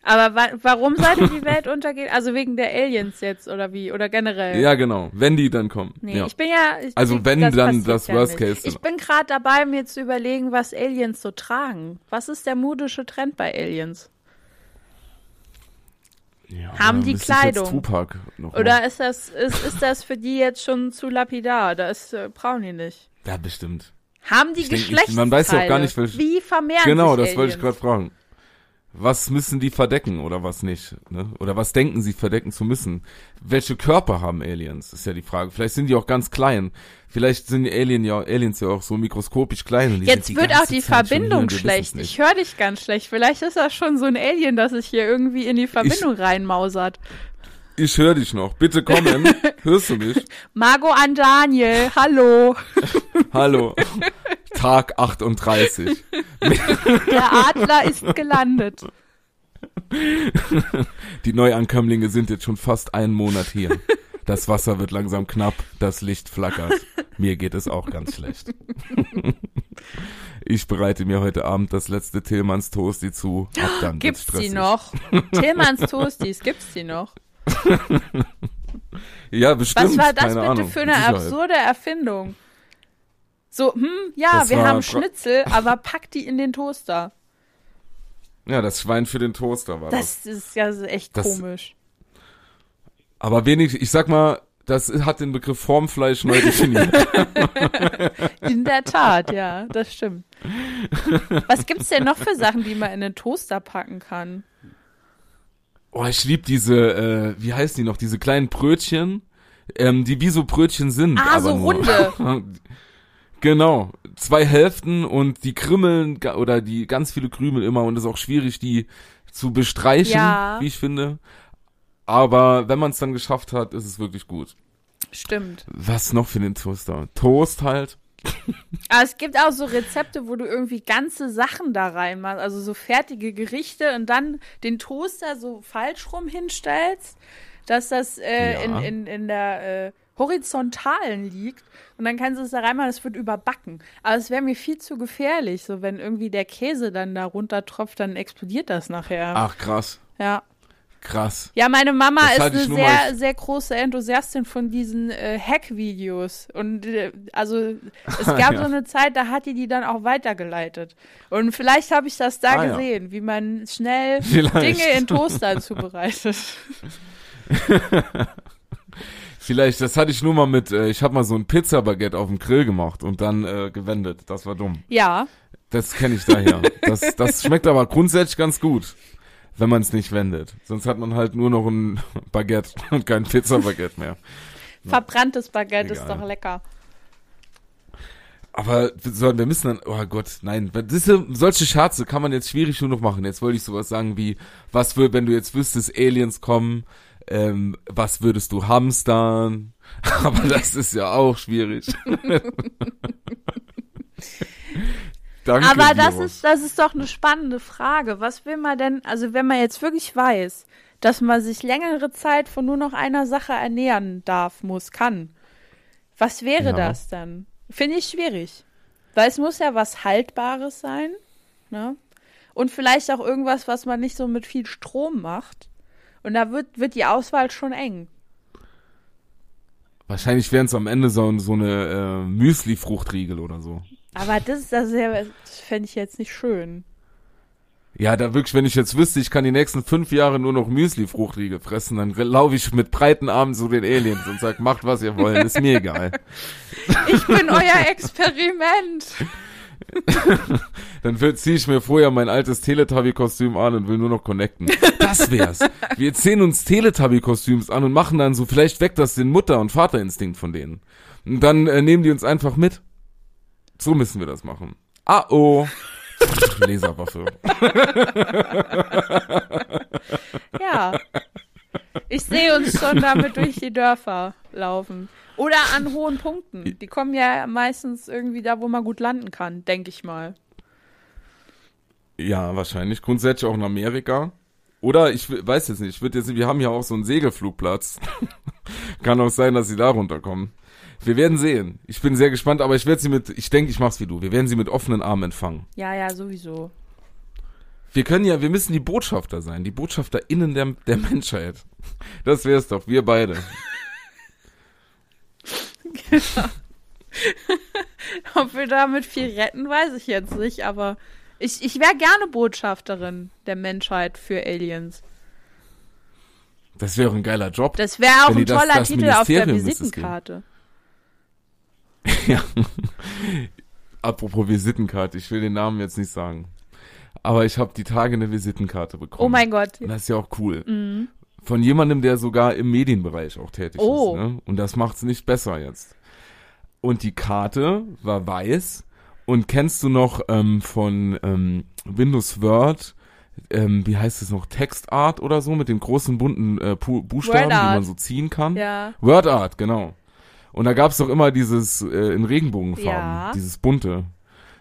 Speaker 1: Aber wa warum sollte die Welt *laughs* untergehen? Also wegen der Aliens jetzt oder wie? Oder generell?
Speaker 3: Ja, genau. Wenn die dann kommen.
Speaker 1: Nee,
Speaker 3: ja.
Speaker 1: ich bin ja. Ich,
Speaker 3: Also wenn,
Speaker 1: das
Speaker 3: dann das
Speaker 1: ja
Speaker 3: Worst. Case
Speaker 1: Ich bin gerade dabei, mir zu überlegen, was Aliens so tragen. Was ist der modische Trend bei Aliens?
Speaker 3: ja,
Speaker 1: haben die Kleidung?
Speaker 3: Tupac noch
Speaker 1: Oder ist das, ist, ist das für die jetzt schon zu lapidar? Das äh, brauchen die nicht.
Speaker 3: Ja, bestimmt.
Speaker 1: Haben die. Geschlechtsteile?
Speaker 3: Man weiß ja auch gar nicht, welche-
Speaker 1: Wie vermehren
Speaker 3: Genau, das wollte ich
Speaker 1: Aliens?
Speaker 3: gerade fragen. Was müssen die verdecken oder was nicht? Ne? Oder was denken sie verdecken zu müssen? Welche Körper haben Aliens? Ist ja die Frage. Vielleicht sind die auch ganz klein. Vielleicht sind die Alien ja, Aliens ja auch so mikroskopisch klein. Und die
Speaker 1: Jetzt wird auch die
Speaker 3: Zeit
Speaker 1: Verbindung schlecht. Ich höre dich ganz schlecht. Vielleicht ist das schon so ein Alien, das sich hier irgendwie in die Verbindung reinmausert.
Speaker 3: Ich höre dich noch. Bitte kommen. *laughs* Hörst du mich?
Speaker 1: Margot an Daniel, hallo.
Speaker 3: Hallo. *laughs* Tag 38. *laughs*
Speaker 1: Der Adler ist gelandet.
Speaker 3: Die Neuankömmlinge sind jetzt schon fast einen Monat hier. Das Wasser wird langsam knapp, das Licht flackert. Mir geht es auch ganz schlecht. Ich bereite mir heute Abend das letzte Tillmanns Toasty zu. Ab dann
Speaker 1: Gibt's die noch? Tillmanns Toasties, gibt's die noch?
Speaker 3: Ja, bestimmt.
Speaker 1: Was war das
Speaker 3: keine
Speaker 1: bitte
Speaker 3: Ahnung.
Speaker 1: für eine
Speaker 3: Sicherheit.
Speaker 1: absurde Erfindung? So, hm, ja,
Speaker 3: Das
Speaker 1: wir haben Schnitzel, *laughs* aber pack die in den Toaster.
Speaker 3: Ja, das Schwein für den Toaster war das.
Speaker 1: Das ist ja echt
Speaker 3: Das-
Speaker 1: komisch.
Speaker 3: Aber wenig, ich sag mal, das hat den Begriff Formfleisch neu *laughs* definiert.
Speaker 1: In der Tat, ja, das stimmt. Was gibt's denn noch für Sachen, die man in den Toaster packen kann?
Speaker 3: Oh, ich lieb diese, äh, wie heißen die noch, diese kleinen Brötchen, ähm, die wie so Brötchen sind.
Speaker 1: Ah, so runde. *laughs*
Speaker 3: genau. Zwei Hälften und die krümmeln oder die ganz viele Krümel immer und es ist auch schwierig, die zu bestreichen,
Speaker 1: Ja.
Speaker 3: wie ich finde. Aber wenn man es dann geschafft hat, ist es wirklich gut.
Speaker 1: Stimmt.
Speaker 3: Was noch für den Toaster? Toast halt.
Speaker 1: Aber es gibt auch so Rezepte, wo du irgendwie ganze Sachen da reinmachst, also so fertige Gerichte und dann den Toaster so falsch rum hinstellst, dass das äh,
Speaker 3: Ja.
Speaker 1: in, in, in der äh, Horizontalen liegt und dann kannst du es da reinmachen, es wird überbacken. Aber es wäre mir viel zu gefährlich, so wenn irgendwie der Käse dann da runter tropft, dann explodiert das nachher.
Speaker 3: Ach, krass.
Speaker 1: Ja.
Speaker 3: Krass.
Speaker 1: Ja, meine Mama
Speaker 3: Das
Speaker 1: ist eine sehr, sehr große Enthusiastin von diesen äh, Hack-Videos. Und äh, also es *laughs* gab
Speaker 3: Ja.
Speaker 1: so eine Zeit, da hat die die dann auch weitergeleitet. Und vielleicht habe ich das da
Speaker 3: Ah, ja.
Speaker 1: gesehen, wie man schnell *laughs*
Speaker 3: Vielleicht.
Speaker 1: Dinge in Toaster zubereitet. *laughs*
Speaker 3: Vielleicht, das hatte ich nur mal mit, äh, ich habe mal so ein Pizza-Baguette auf dem Grill gemacht und dann äh, gewendet. Das war dumm.
Speaker 1: Ja,
Speaker 3: Das kenne ich daher. Das, das schmeckt aber grundsätzlich ganz gut, wenn man es nicht wendet. Sonst hat man halt nur noch ein *laughs* Baguette und kein Pizza-Baguette mehr.
Speaker 1: verbranntes Baguette ist
Speaker 3: Egal.
Speaker 1: doch lecker.
Speaker 3: Aber wir sollen, wir müssen dann, oh Gott, nein, diese, solche Scherze kann man jetzt schwierig nur noch machen. Jetzt wollte ich sowas sagen wie, was würde, wenn du jetzt wüsstest, Aliens kommen, ähm, was würdest du hamstern? *laughs* Aber das ist ja auch schwierig. *laughs* Danke,
Speaker 1: Aber das
Speaker 3: Virus.
Speaker 1: ist, das ist doch eine spannende Frage. Was will man denn, also wenn man jetzt wirklich weiß, dass man sich längere Zeit von nur noch einer Sache ernähren darf, muss, kann, was wäre
Speaker 3: Ja.
Speaker 1: das dann? Finde ich schwierig. Weil es muss ja was Haltbares sein, ne? Und vielleicht auch irgendwas, was man nicht so mit viel Strom macht. Und da wird, wird die Auswahl schon eng.
Speaker 3: Wahrscheinlich wären es am Ende so, so eine äh, Müsli-Fruchtriegel oder so.
Speaker 1: Aber das ist das, ja- das fände ich jetzt nicht schön.
Speaker 3: Ja, da wirklich, wenn ich jetzt wüsste, ich kann die nächsten fünf Jahre nur noch Müsli-Fruchtriegel fressen, dann laufe ich mit breiten Armen zu den Aliens und sag, macht was ihr wollt, ist mir egal.
Speaker 1: Ich bin euer Experiment. *laughs* *laughs*
Speaker 3: Dann ziehe ich mir vorher mein altes Teletubby-Kostüm an und will nur noch connecten. Das wär's. Wir ziehen uns Teletubby-Kostüms an und machen dann so, vielleicht weckt das den Mutter- und Vaterinstinkt von denen. Und dann äh, nehmen die uns einfach mit. So müssen wir das machen. Ah oh. *laughs* Laserwaffe.
Speaker 1: Ja. Ich sehe uns schon damit durch die Dörfer laufen. Oder an hohen Punkten. Die kommen ja meistens irgendwie da, wo man gut landen kann, denke ich mal.
Speaker 3: Ja, wahrscheinlich. Grundsätzlich auch in Amerika. Oder ich weiß jetzt nicht, ich würde jetzt, wir haben ja auch so einen Segelflugplatz. *laughs* Kann auch sein, dass sie da runterkommen. Wir werden sehen. Ich bin sehr gespannt, aber ich werde sie mit, ich denke, ich mach's wie du. Wir werden sie mit offenen Armen empfangen.
Speaker 1: Ja, ja, sowieso.
Speaker 3: Wir können ja, wir müssen die Botschafter sein, die BotschafterInnen der, der Menschheit. Das wär's doch, wir beide. *laughs*
Speaker 1: Ob wir damit viel retten, weiß ich jetzt nicht, aber ich, ich wäre gerne Botschafterin der Menschheit für Aliens.
Speaker 3: Das wäre ein geiler Job.
Speaker 1: Das wäre auch ein
Speaker 3: das-
Speaker 1: toller
Speaker 3: das
Speaker 1: Titel auf der Visitenkarte. *laughs*
Speaker 3: Ja. Apropos Visitenkarte, ich will den Namen jetzt nicht sagen. Aber ich habe die Tage eine Visitenkarte bekommen.
Speaker 1: Oh mein Gott.
Speaker 3: Und das ist ja auch cool.
Speaker 1: Mhm.
Speaker 3: Von jemandem, der sogar im Medienbereich auch tätig
Speaker 1: Oh.
Speaker 3: ist. Ne? Und das macht's nicht besser jetzt. Und die Karte war weiß. Und kennst du noch ähm, von ähm, Windows Word, ähm, wie heißt es noch, Textart oder so, mit den großen bunten äh, Buchstaben, die man so ziehen kann?
Speaker 1: Ja.
Speaker 3: WordArt, genau. Und da gab's doch immer dieses äh, in Regenbogenfarben,
Speaker 1: Ja.
Speaker 3: dieses bunte.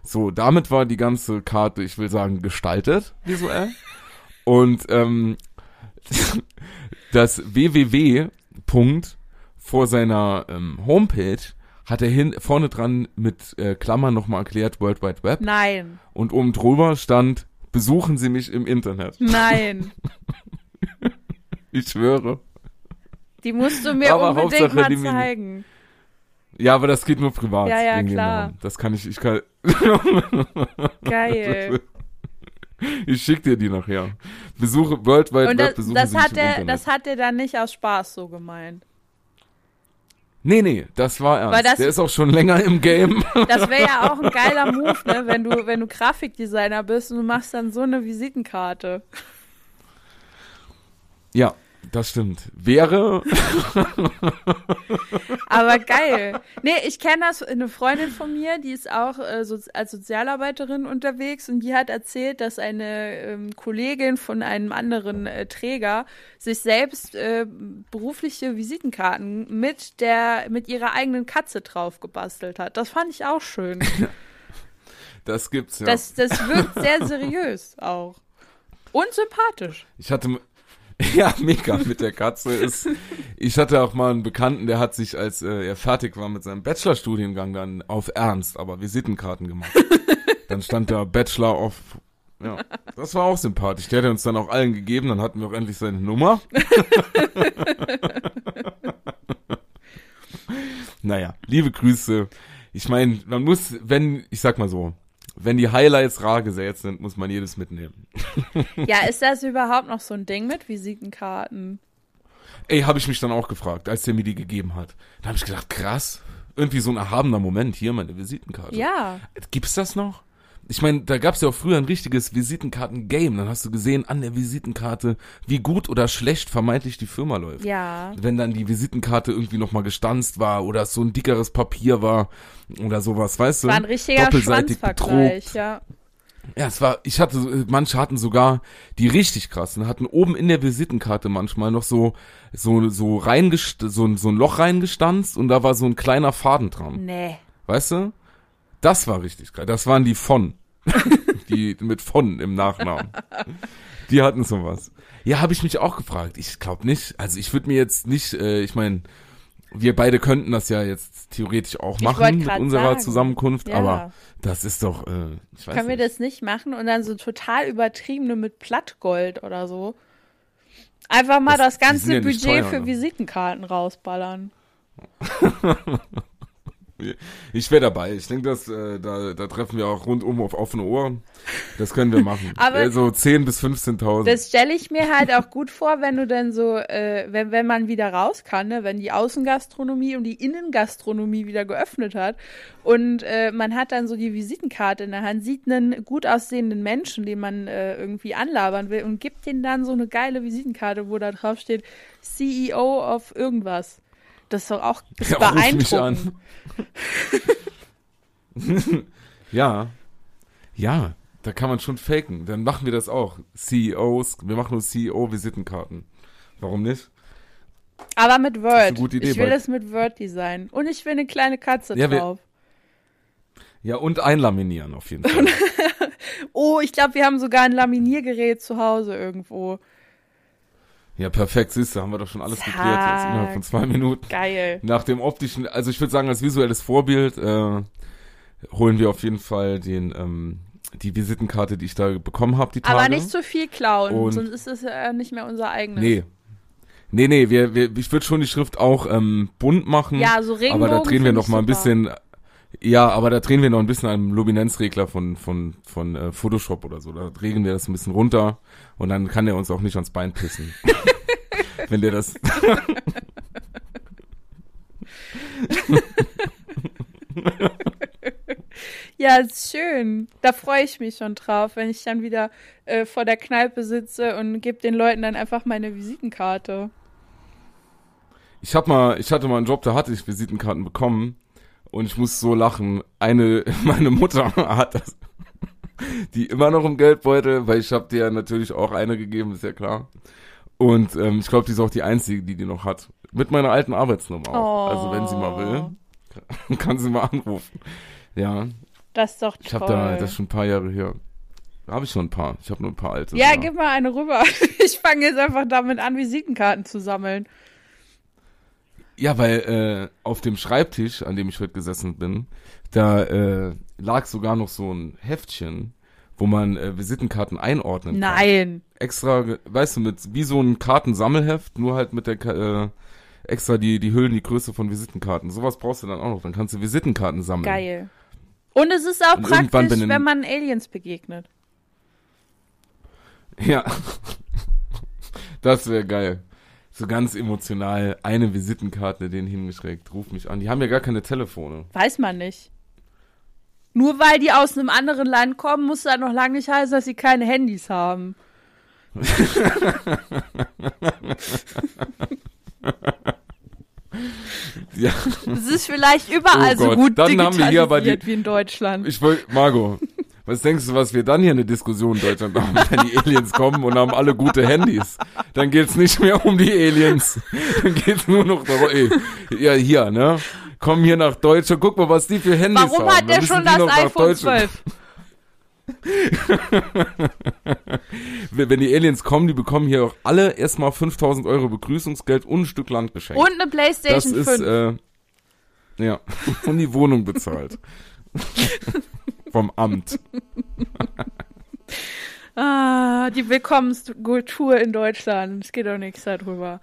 Speaker 3: So, damit war die ganze Karte, ich will sagen, gestaltet visuell. *laughs* Und ähm, *laughs* das www. Punkt vor seiner ähm, Homepage hat er hin, vorne dran mit äh, Klammern nochmal erklärt World Wide Web
Speaker 1: Nein,
Speaker 3: und oben drüber stand, besuchen Sie mich im Internet.
Speaker 1: nein. *laughs*
Speaker 3: Ich schwöre.
Speaker 1: Die musst du mir
Speaker 3: Aber
Speaker 1: unbedingt
Speaker 3: Hauptsache
Speaker 1: mal zeigen.
Speaker 3: Ja, aber das geht nur privat.
Speaker 1: Ja, ja, klar.
Speaker 3: Das kann ich, ich kann,
Speaker 1: Geil. *laughs*
Speaker 3: ich schick dir die nachher. Besuche World Wide
Speaker 1: Und das,
Speaker 3: besuchen
Speaker 1: das
Speaker 3: Sie
Speaker 1: hat er, das hat er dann nicht aus Spaß so gemeint.
Speaker 3: nee, nee, das war ernst.
Speaker 1: Weil das-
Speaker 3: Der ist auch schon länger im Game. *laughs*
Speaker 1: Das wäre ja auch ein geiler Move, ne, wenn du, wenn du Grafikdesigner bist und du machst dann so eine Visitenkarte.
Speaker 3: ja, das stimmt. Wäre, *laughs*
Speaker 1: Aber geil. Nee, ich kenne das, eine Freundin von mir, die ist auch äh, so, als Sozialarbeiterin unterwegs und die hat erzählt, dass eine ähm, Kollegin von einem anderen äh, Träger sich selbst äh, berufliche Visitenkarten mit der, mit ihrer eigenen Katze drauf gebastelt hat. Das fand ich auch schön. *laughs*
Speaker 3: das gibt's ja.
Speaker 1: Das, das wirkt sehr seriös auch. Und sympathisch.
Speaker 3: Ich hatte, *laughs* ja, mega mit der Katze ist. Ich hatte auch mal einen Bekannten, der hat sich, als äh, er fertig war mit seinem Bachelorstudiengang, dann auf Ernst, aber Visitenkarten gemacht. *laughs* dann stand da Bachelor of, ja, das war auch sympathisch. Der hat uns dann auch allen gegeben, dann hatten wir auch endlich seine Nummer. *laughs* naja, liebe Grüße. Ich meine, man muss, wenn, ich sag mal so, wenn die Highlights rar gesät sind, muss man jedes mitnehmen. *laughs*
Speaker 1: Ja, ist das überhaupt noch so ein Ding mit Visitenkarten?
Speaker 3: Ey, habe ich mich dann auch gefragt, als der mir die gegeben hat. Da habe ich gedacht, krass, irgendwie so ein erhabener Moment. Hier meine Visitenkarte.
Speaker 1: Ja.
Speaker 3: Gibt's das noch? Ich meine, da gab's ja auch früher ein richtiges Visitenkarten-Game. Dann hast du gesehen an der Visitenkarte, wie gut oder schlecht vermeintlich die Firma läuft.
Speaker 1: Ja.
Speaker 3: Wenn dann die Visitenkarte irgendwie nochmal gestanzt war oder es so ein dickeres Papier war oder sowas, weißt du?
Speaker 1: War ein richtiger
Speaker 3: Doppelseitig bedruckt.
Speaker 1: ja.
Speaker 3: Ja, es war, ich hatte, manche hatten sogar, die richtig krassen, hatten oben in der Visitenkarte manchmal noch so, so, so reingest, so, so ein Loch reingestanzt und da war so ein kleiner Faden dran.
Speaker 1: Nee.
Speaker 3: Weißt du? Das war richtig geil. Das waren die von. *laughs* die mit von im Nachnamen. Die hatten sowas. Ja, habe ich mich auch gefragt. Ich glaube nicht. Also ich würde mir jetzt nicht, äh, ich meine, wir beide könnten das ja jetzt theoretisch auch machen mit unserer
Speaker 1: sagen.
Speaker 3: Zusammenkunft,
Speaker 1: Ja.
Speaker 3: aber das ist doch, äh, ich weiß
Speaker 1: Können wir
Speaker 3: nicht.
Speaker 1: das nicht machen und dann so total übertriebene mit Plattgold oder so? Einfach mal
Speaker 3: Das-
Speaker 1: das, ganze
Speaker 3: ja
Speaker 1: Budget
Speaker 3: teuer,
Speaker 1: für
Speaker 3: ne?
Speaker 1: Visitenkarten rausballern. *laughs*
Speaker 3: Ich wäre dabei. Ich denke, dass äh, da, da treffen wir auch rundum auf offene Ohren. Das können wir machen. *laughs*
Speaker 1: Aber-
Speaker 3: also 10 bis 15.000.
Speaker 1: Das stelle ich mir halt auch gut vor, wenn du dann so, äh, wenn, wenn man wieder raus kann, ne? wenn die Außengastronomie und die Innengastronomie wieder geöffnet hat und äh, man hat dann so die Visitenkarte in der Hand, sieht einen gut aussehenden Menschen, den man äh, irgendwie anlabern will und gibt denen dann so eine geile Visitenkarte, wo da drauf steht CEO of irgendwas. Das ist doch auch das *laughs*
Speaker 3: Ja,
Speaker 1: beeindruckend. *laughs*
Speaker 3: ja. Ja, da kann man schon faken. Dann machen wir das auch. CEOs, wir machen nur CEO-Visitenkarten. Warum nicht?
Speaker 1: Aber mit Word.
Speaker 3: Idee,
Speaker 1: ich will das mit Word design. Und ich will eine kleine Katze
Speaker 3: Ja,
Speaker 1: drauf.
Speaker 3: Ja, und einlaminieren auf jeden Fall. *laughs*
Speaker 1: Oh, ich glaube, wir haben sogar ein Laminiergerät zu Hause irgendwo.
Speaker 3: Ja, perfekt, siehst du, haben wir doch schon alles
Speaker 1: Zack.
Speaker 3: geklärt jetzt innerhalb von zwei Minuten.
Speaker 1: Geil.
Speaker 3: Nach dem optischen, also ich würde sagen, als visuelles Vorbild äh, holen wir auf jeden Fall den ähm, die Visitenkarte, die ich da bekommen habe, die Tage.
Speaker 1: Aber nicht zu viel klauen,
Speaker 3: Und-
Speaker 1: sonst ist es ja nicht mehr unser eigenes.
Speaker 3: Nee. Nee, nee, wir, wir, ich würde schon die Schrift auch ähm, bunt machen.
Speaker 1: Ja, so Regenbogen
Speaker 3: Aber da drehen wir noch mal ein bisschen. Ja, aber da drehen wir noch ein bisschen am Luminenzregler von von von äh, Photoshop oder so. Da regeln wir das ein bisschen runter und dann kann der uns auch nicht ans Bein pissen. *laughs* Wenn der das. *laughs*
Speaker 1: Ja, ist schön. Da freue ich mich schon drauf, wenn ich dann wieder äh, vor der Kneipe sitze und gebe den Leuten dann einfach meine Visitenkarte.
Speaker 3: Ich hab mal, ich hatte mal einen Job, da hatte ich Visitenkarten bekommen und ich muss so lachen. Eine, *laughs* meine Mutter hat das, die immer noch im Geldbeutel, weil ich habe dir natürlich auch eine gegeben, ist ja klar. Und ähm, ich glaube, die ist auch die einzige, die die noch hat. Mit meiner alten Arbeitsnummer auch.
Speaker 1: Oh.
Speaker 3: Also wenn sie mal will, *laughs* kann sie mal anrufen. Ja,
Speaker 1: Das ist doch toll.
Speaker 3: ich habe da, das ist schon ein paar Jahre her. Da habe ich schon ein paar. Ich habe nur ein paar alte.
Speaker 1: ja,
Speaker 3: ja.
Speaker 1: gib mal eine rüber. *laughs* Ich fange jetzt einfach damit an, Visitenkarten zu sammeln.
Speaker 3: Ja, weil äh, auf dem Schreibtisch, an dem ich heute gesessen bin, da äh, lag sogar noch so ein Heftchen, wo man äh, Visitenkarten einordnen kann.
Speaker 1: Nein.
Speaker 3: Extra, weißt du, mit wie so ein Kartensammelheft, nur halt mit der äh, extra die die Hüllen die Größe von Visitenkarten. Sowas brauchst du dann auch noch. Dann kannst du Visitenkarten sammeln.
Speaker 1: Geil. Und es ist auch
Speaker 3: Und
Speaker 1: praktisch,
Speaker 3: wenn
Speaker 1: man Aliens begegnet.
Speaker 3: Ja. *laughs* Das wäre geil. So ganz emotional eine Visitenkarte denen hingeschickt. Ruf mich an. Die haben ja gar keine Telefone.
Speaker 1: Weiß man nicht. Nur weil die aus einem anderen Land kommen, muss das noch lange nicht heißen, dass sie keine Handys haben. *laughs*
Speaker 3: Ja,
Speaker 1: Es ist vielleicht überall
Speaker 3: Oh
Speaker 1: so gut
Speaker 3: dann haben wir hier aber die-
Speaker 1: wie in Deutschland.
Speaker 3: ich wollte, Margot, was denkst du, was wir dann hier eine Diskussion in Deutschland haben, wenn die Aliens kommen und haben alle gute Handys? Dann geht's nicht mehr um die Aliens. Dann geht's nur noch darum, ey, ja, hier, ne? Komm hier nach Deutschland, guck mal, was die für Handys
Speaker 1: Warum
Speaker 3: haben.
Speaker 1: hat
Speaker 3: Dann
Speaker 1: der schon das iPhone
Speaker 3: Deutschland.
Speaker 1: 12? *laughs*
Speaker 3: Wenn die Aliens kommen, die bekommen hier auch alle erstmal 5000 Euro Begrüßungsgeld und ein Stück Land geschenkt.
Speaker 1: Und eine
Speaker 3: das
Speaker 1: Playstation
Speaker 3: ist,
Speaker 1: 5.
Speaker 3: äh, ja, *laughs* und die Wohnung bezahlt. *laughs* Vom Amt.
Speaker 1: ah, die Willkommenskultur in Deutschland. Es geht doch nichts darüber.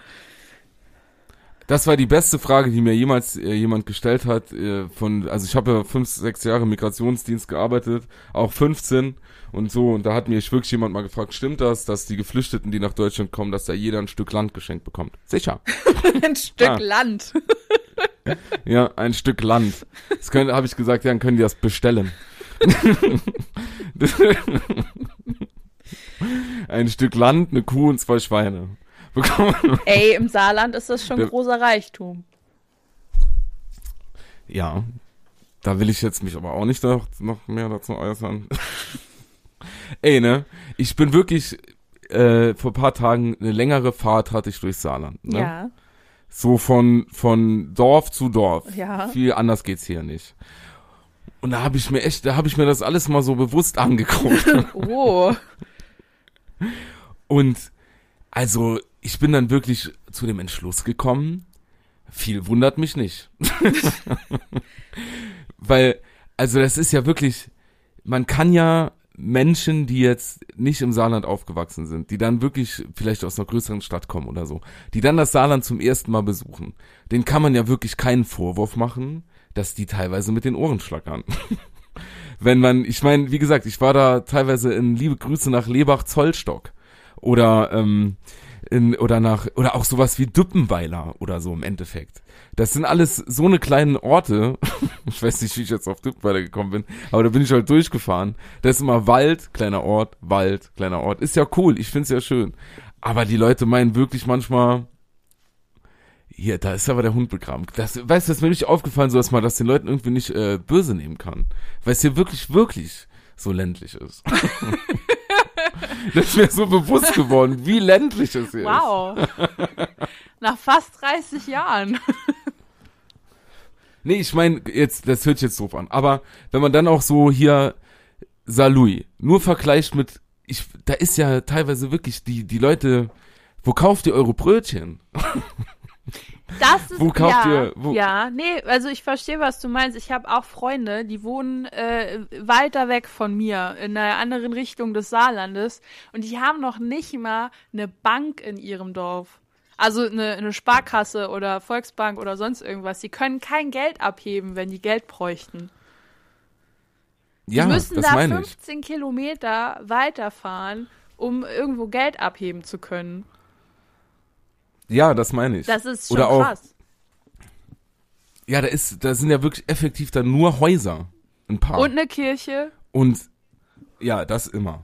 Speaker 3: Das war die beste Frage, die mir jemals äh, jemand gestellt hat. Äh, von, also ich habe ja fünf, sechs Jahre im Migrationsdienst gearbeitet, auch 15 und so. Und da hat mich wirklich jemand mal gefragt, stimmt das, dass die Geflüchteten, die nach Deutschland kommen, dass da jeder ein Stück Land geschenkt bekommt? Sicher. *laughs*
Speaker 1: Ein Stück
Speaker 3: Ah.
Speaker 1: Land. *laughs*
Speaker 3: Ja, ein Stück Land. Das habe ich gesagt, ja, dann können die das bestellen. *laughs* ein Stück Land, eine Kuh und zwei Schweine. Bekommen. *laughs*
Speaker 1: Ey, im Saarland ist das schon
Speaker 3: Der-
Speaker 1: großer Reichtum.
Speaker 3: Ja, da will ich jetzt mich aber auch nicht noch, noch mehr dazu äußern. *laughs* Ey, ne? Ich bin wirklich, äh, vor ein paar Tagen eine längere Fahrt hatte ich durchs Saarland. Ne?
Speaker 1: Ja.
Speaker 3: So von, von Dorf zu Dorf.
Speaker 1: Ja.
Speaker 3: Viel anders geht's hier nicht. Und da habe ich mir echt, da habe ich mir das alles mal so bewusst angeguckt. *laughs*
Speaker 1: Oh.
Speaker 3: Und also, ich bin dann wirklich zu dem Entschluss gekommen, viel wundert mich nicht. *laughs* Weil, also das ist ja wirklich, man kann ja Menschen, die jetzt nicht im Saarland aufgewachsen sind, die dann wirklich vielleicht aus einer größeren Stadt kommen oder so, die dann das Saarland zum ersten Mal besuchen, den kann man ja wirklich keinen Vorwurf machen, dass die teilweise mit den Ohren schlackern. *laughs* Wenn man, ich meine, wie gesagt, ich war da teilweise in liebe Grüße nach Lebach-Zollstock oder ähm, in, oder nach oder auch sowas wie Düppenweiler oder so im Endeffekt. Das sind alles so eine kleinen Orte. *laughs* ich weiß nicht, wie ich jetzt auf Düppenweiler gekommen bin, aber da bin ich halt durchgefahren. Da ist immer Wald, kleiner Ort, Wald, kleiner Ort. Ist ja cool, ich find's ja schön. Aber die Leute meinen wirklich manchmal, hier, da ist aber der Hund begraben. Das, weißt du, das ist mir richtig aufgefallen, so dass man das den Leuten irgendwie nicht äh, böse nehmen kann. Weil es hier wirklich, wirklich so ländlich ist. *laughs* *laughs* das ist mir so bewusst geworden, wie ländlich es hier ist.
Speaker 1: Wow. Nach fast 30 Jahren.
Speaker 3: Nee, ich meine, jetzt, das hört sich jetzt doof an. Aber wenn man dann auch so hier Salui nur vergleicht mit, ich, da ist ja teilweise wirklich die, die Leute, wo kauft ihr eure Brötchen? *laughs*
Speaker 1: Das ist
Speaker 3: Wo kauft
Speaker 1: ja,
Speaker 3: ihr- wo-
Speaker 1: Ja, nee, also ich verstehe, was du meinst. Ich habe auch Freunde, die wohnen äh, weiter weg von mir, in einer anderen Richtung des Saarlandes. Und die haben noch nicht mal eine Bank in ihrem Dorf. Also eine, eine Sparkasse oder Volksbank oder sonst irgendwas. Die können kein Geld abheben, wenn die Geld bräuchten. Die
Speaker 3: Ja,
Speaker 1: müssen
Speaker 3: das
Speaker 1: da
Speaker 3: meine ich.
Speaker 1: 15 Kilometer weiterfahren, um irgendwo Geld abheben zu können.
Speaker 3: Ja, das meine ich.
Speaker 1: Das ist schon
Speaker 3: Oder auch,
Speaker 1: krass.
Speaker 3: ja, da ist, da sind ja wirklich effektiv dann nur Häuser. Ein paar.
Speaker 1: Und eine Kirche.
Speaker 3: Und ja, das immer.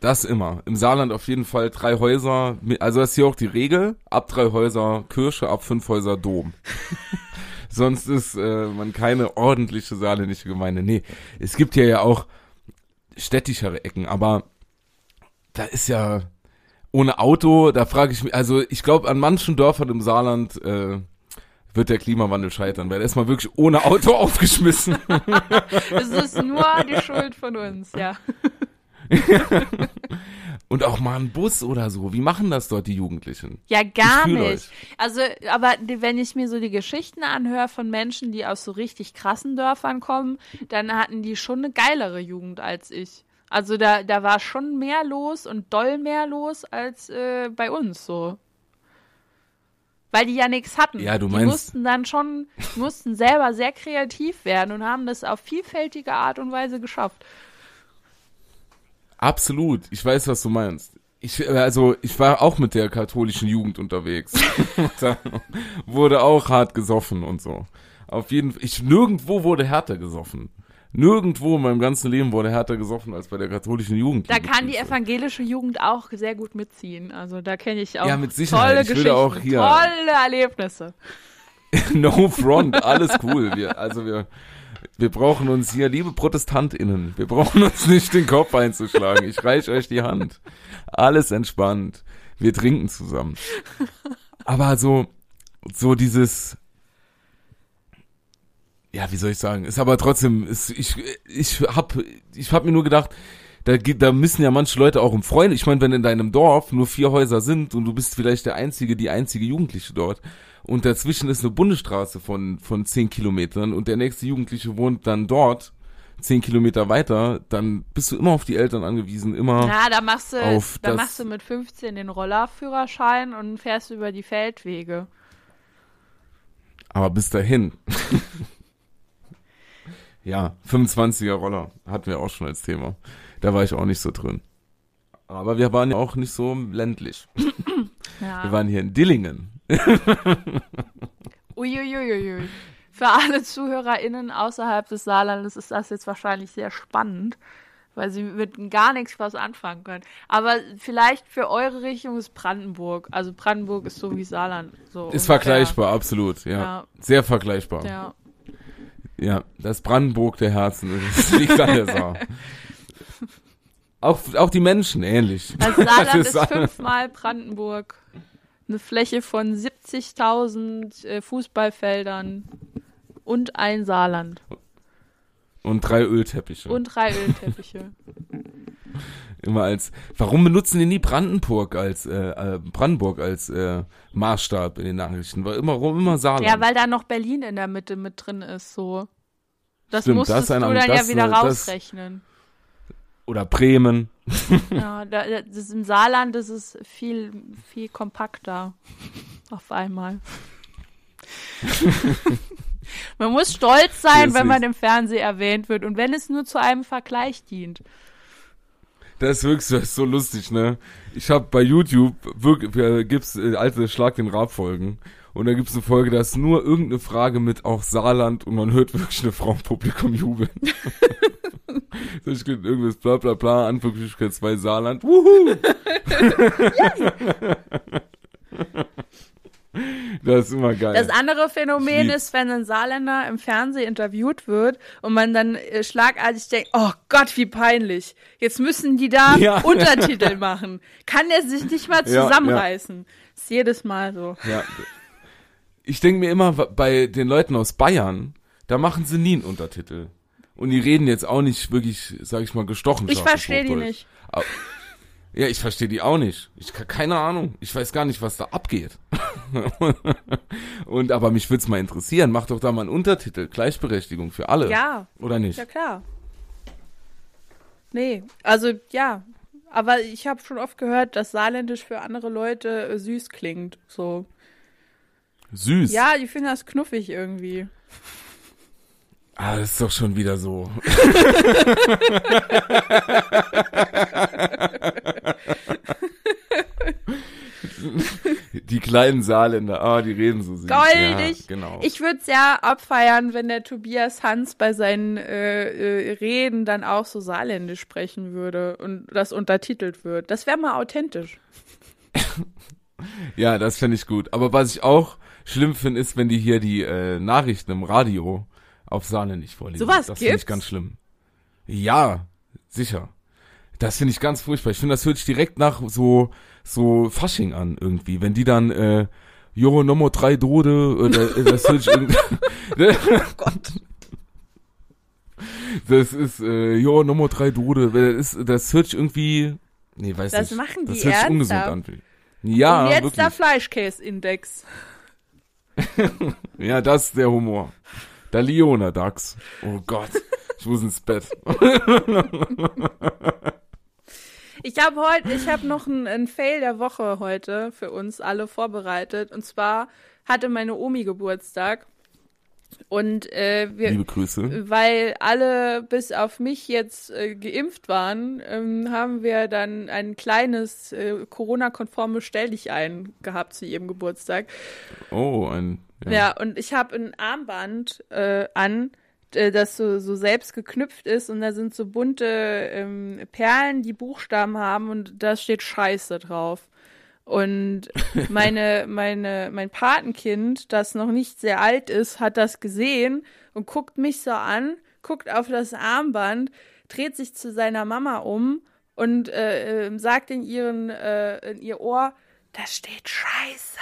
Speaker 3: Das immer. Im Saarland auf jeden Fall drei Häuser. Also das ist hier auch die Regel. Ab drei Häuser Kirche, ab fünf Häuser Dom. *laughs* Sonst ist äh, man keine ordentliche saarländische Gemeinde. Nee, es gibt hier ja auch städtischere Ecken, aber da ist ja ohne Auto, da frage ich mich, also ich glaube, an manchen Dörfern im Saarland äh, wird der Klimawandel scheitern, weil man wirklich ohne Auto *laughs* aufgeschmissen.
Speaker 1: Es ist nur die Schuld von uns, ja. *laughs*
Speaker 3: Und auch mal ein Bus oder so. Wie machen das dort die Jugendlichen?
Speaker 1: Ja, gar nicht. Also, aber wenn ich mir so die Geschichten anhöre von Menschen, die aus so richtig krassen Dörfern kommen, dann hatten die schon eine geilere Jugend als ich. Also da, da war schon mehr los und doll mehr los als äh, bei uns so. Weil die ja nichts hatten.
Speaker 3: Ja, du
Speaker 1: die
Speaker 3: meinst-
Speaker 1: mussten dann schon, mussten selber sehr kreativ werden und haben das auf vielfältige Art und Weise geschafft.
Speaker 3: Absolut. Ich weiß, was du meinst. Ich, also, ich war auch mit der katholischen Jugend unterwegs. *laughs* wurde auch hart gesoffen und so. Auf jeden Fall. Ich, nirgendwo wurde härter gesoffen. Nirgendwo in meinem ganzen Leben wurde härter gesoffen als bei der katholischen Jugend.
Speaker 1: Da kann die evangelische Jugend auch sehr gut mitziehen. Also da kenne ich auch
Speaker 3: Ja, mit Sicherheit.
Speaker 1: tolle
Speaker 3: Ich
Speaker 1: Geschichten,
Speaker 3: auch hier-
Speaker 1: tolle Erlebnisse. *laughs*
Speaker 3: no front, alles cool. Wir, also wir, wir brauchen uns hier, liebe ProtestantInnen, wir brauchen uns nicht den Kopf einzuschlagen. Ich reiche euch die Hand. Alles entspannt. Wir trinken zusammen. Aber so, so dieses, ja, wie soll ich sagen, ist aber trotzdem, ist, ich, ich hab, ich hab mir nur gedacht, da, da müssen ja manche Leute auch um Freunde. Ich meine, wenn in deinem Dorf nur vier Häuser sind und du bist vielleicht der einzige, die einzige Jugendliche dort und dazwischen ist eine Bundesstraße von, von zehn Kilometern und der nächste Jugendliche wohnt dann dort zehn Kilometer weiter, dann bist du immer auf die Eltern angewiesen, immer.
Speaker 1: Ja, da machst du,
Speaker 3: auf
Speaker 1: da machst du mit 15 den Rollerführerschein und fährst über die Feldwege.
Speaker 3: Aber bis dahin. *laughs* ja, 25er Roller hatten wir auch schon als Thema. Da war ich auch nicht so drin. Aber wir waren ja auch nicht so ländlich. *laughs* Wir
Speaker 1: Ja.
Speaker 3: waren hier in Dillingen. *laughs*
Speaker 1: Uiuiuiui. Für alle ZuhörerInnen außerhalb des Saarlandes ist das jetzt wahrscheinlich sehr spannend, weil sie mit gar nichts was anfangen können. Aber vielleicht für eure Richtung ist Brandenburg. Also Brandenburg ist so wie Saarland. So
Speaker 3: Ist
Speaker 1: ungefähr.
Speaker 3: vergleichbar, absolut. Ja.
Speaker 1: Ja.
Speaker 3: Sehr vergleichbar.
Speaker 1: Ja.
Speaker 3: Ja, das Brandenburg der Herzen. Das liegt an der Saar. Auch, auch die Menschen ähnlich.
Speaker 1: Das Saarland
Speaker 3: Das
Speaker 1: ist fünfmal Brandenburg. Eine Fläche von 70.000 äh, Fußballfeldern und ein Saarland.
Speaker 3: Und drei Ölteppiche.
Speaker 1: Und drei Ölteppiche. *laughs*
Speaker 3: Immer als. Warum benutzen die nie Brandenburg als äh, äh, Brandenburg als äh, Maßstab in den Nachrichten? War immer warum immer Saarland.
Speaker 1: Ja, weil da noch Berlin in der Mitte mit drin ist, so. Das
Speaker 3: Stimmt,
Speaker 1: musstest
Speaker 3: das ein-
Speaker 1: du dann
Speaker 3: das,
Speaker 1: ja wieder
Speaker 3: äh, das-
Speaker 1: rausrechnen.
Speaker 3: Oder Bremen. *laughs*
Speaker 1: Ja, da, das ist im Saarland das ist viel, viel kompakter. Auf einmal. *laughs* man muss stolz sein, wenn man im Fernsehen erwähnt wird und wenn es nur zu einem Vergleich dient.
Speaker 3: Das ist wirklich das ist so lustig, ne? Ich habe bei YouTube wirklich äh, gibt's äh, alte Schlag den Rab Folgen und da gibt's eine Folge, da ist nur irgendeine Frage mit auch Saarland und man hört wirklich eine Frau im Publikum jubeln. *laughs* so ich irgendwas bla bla bla Anführungsstriche zwei Saarland. Wuhu! *laughs* *laughs* das ist immer geil.
Speaker 1: Das andere Phänomen ist, wenn ein Saarländer im Fernsehen interviewt wird und man dann äh, schlagartig denkt, oh Gott, wie peinlich. Jetzt müssen die da *laughs*
Speaker 3: Ja.
Speaker 1: Untertitel machen. Kann er sich nicht mal
Speaker 3: Ja, ja.
Speaker 1: zusammenreißen. Ist jedes Mal so.
Speaker 3: Ja. Ich denke mir immer, bei den Leuten aus Bayern, da machen sie nie einen Untertitel. Und die reden jetzt auch nicht wirklich, sag ich mal, gestochen.
Speaker 1: Ich verstehe die nicht.
Speaker 3: Ja, ich verstehe die auch nicht. Ich keine Ahnung. Ich weiß gar nicht, was da abgeht. *laughs* Und aber mich würde es mal interessieren. Mach doch da mal einen Untertitel. Gleichberechtigung für alle.
Speaker 1: Ja,
Speaker 3: Oder nicht?
Speaker 1: ja klar. Nee, also ja. Aber ich habe schon oft gehört, dass Saarländisch für andere Leute äh, süß klingt. So.
Speaker 3: Süß.
Speaker 1: Ja, die finden das knuffig irgendwie.
Speaker 3: Ah, das ist doch schon wieder so. die kleinen Saarländer, ah, die reden so süß.
Speaker 1: Goldig.
Speaker 3: Ja, genau.
Speaker 1: Ich würde es ja abfeiern, wenn der Tobias Hans bei seinen äh, äh, Reden dann auch so saarländisch sprechen würde und das untertitelt wird. Das wäre mal authentisch.
Speaker 3: Ja, das fände ich gut. Aber was ich auch schlimm finde, ist, wenn die hier die äh, Nachrichten im Radio auf Sahne nicht vorlesen.
Speaker 1: Sowas
Speaker 3: das finde ich ganz schlimm. Ja, sicher. Das finde ich ganz furchtbar. Ich finde, das hört sich direkt nach so so Fasching an irgendwie. Wenn die dann äh, Jo, Nummer drei Dode, oder äh, das hört sich *laughs* irgendwie... oh *laughs* Gott. Das ist, äh, Jo, Nummer drei Dode. Das, ist, das hört sich irgendwie Nee, weiß
Speaker 1: Das
Speaker 3: nicht.
Speaker 1: machen die
Speaker 3: Das hört sich ungesund an. Ja,
Speaker 1: Und jetzt
Speaker 3: wirklich.
Speaker 1: der Fleischkäse-Index. *laughs*
Speaker 3: Ja, das ist der Humor. Der Leona Dachs. Oh Gott, ich muss ins Bett. *laughs*
Speaker 1: Ich habe heute, ich habe noch einen, Fail der Woche heute für uns alle vorbereitet. Und zwar hatte meine Omi Geburtstag. Und äh, wir,
Speaker 3: Liebe Grüße.
Speaker 1: weil alle bis auf mich jetzt äh, geimpft waren, ähm, haben wir dann ein kleines äh, Corona-konformes Stelldichein gehabt zu ihrem Geburtstag.
Speaker 3: Oh, ein.
Speaker 1: Ja, und ich habe ein Armband äh, an, äh, das so, so selbst geknüpft ist und da sind so bunte ähm, Perlen, die Buchstaben haben und da steht Scheiße drauf. Und *laughs* meine, meine, mein Patenkind, das noch nicht sehr alt ist, hat das gesehen und guckt mich so an, guckt auf das Armband, dreht sich zu seiner Mama um und äh, äh, sagt in, ihren, äh, in ihr Ohr, da steht Scheiße.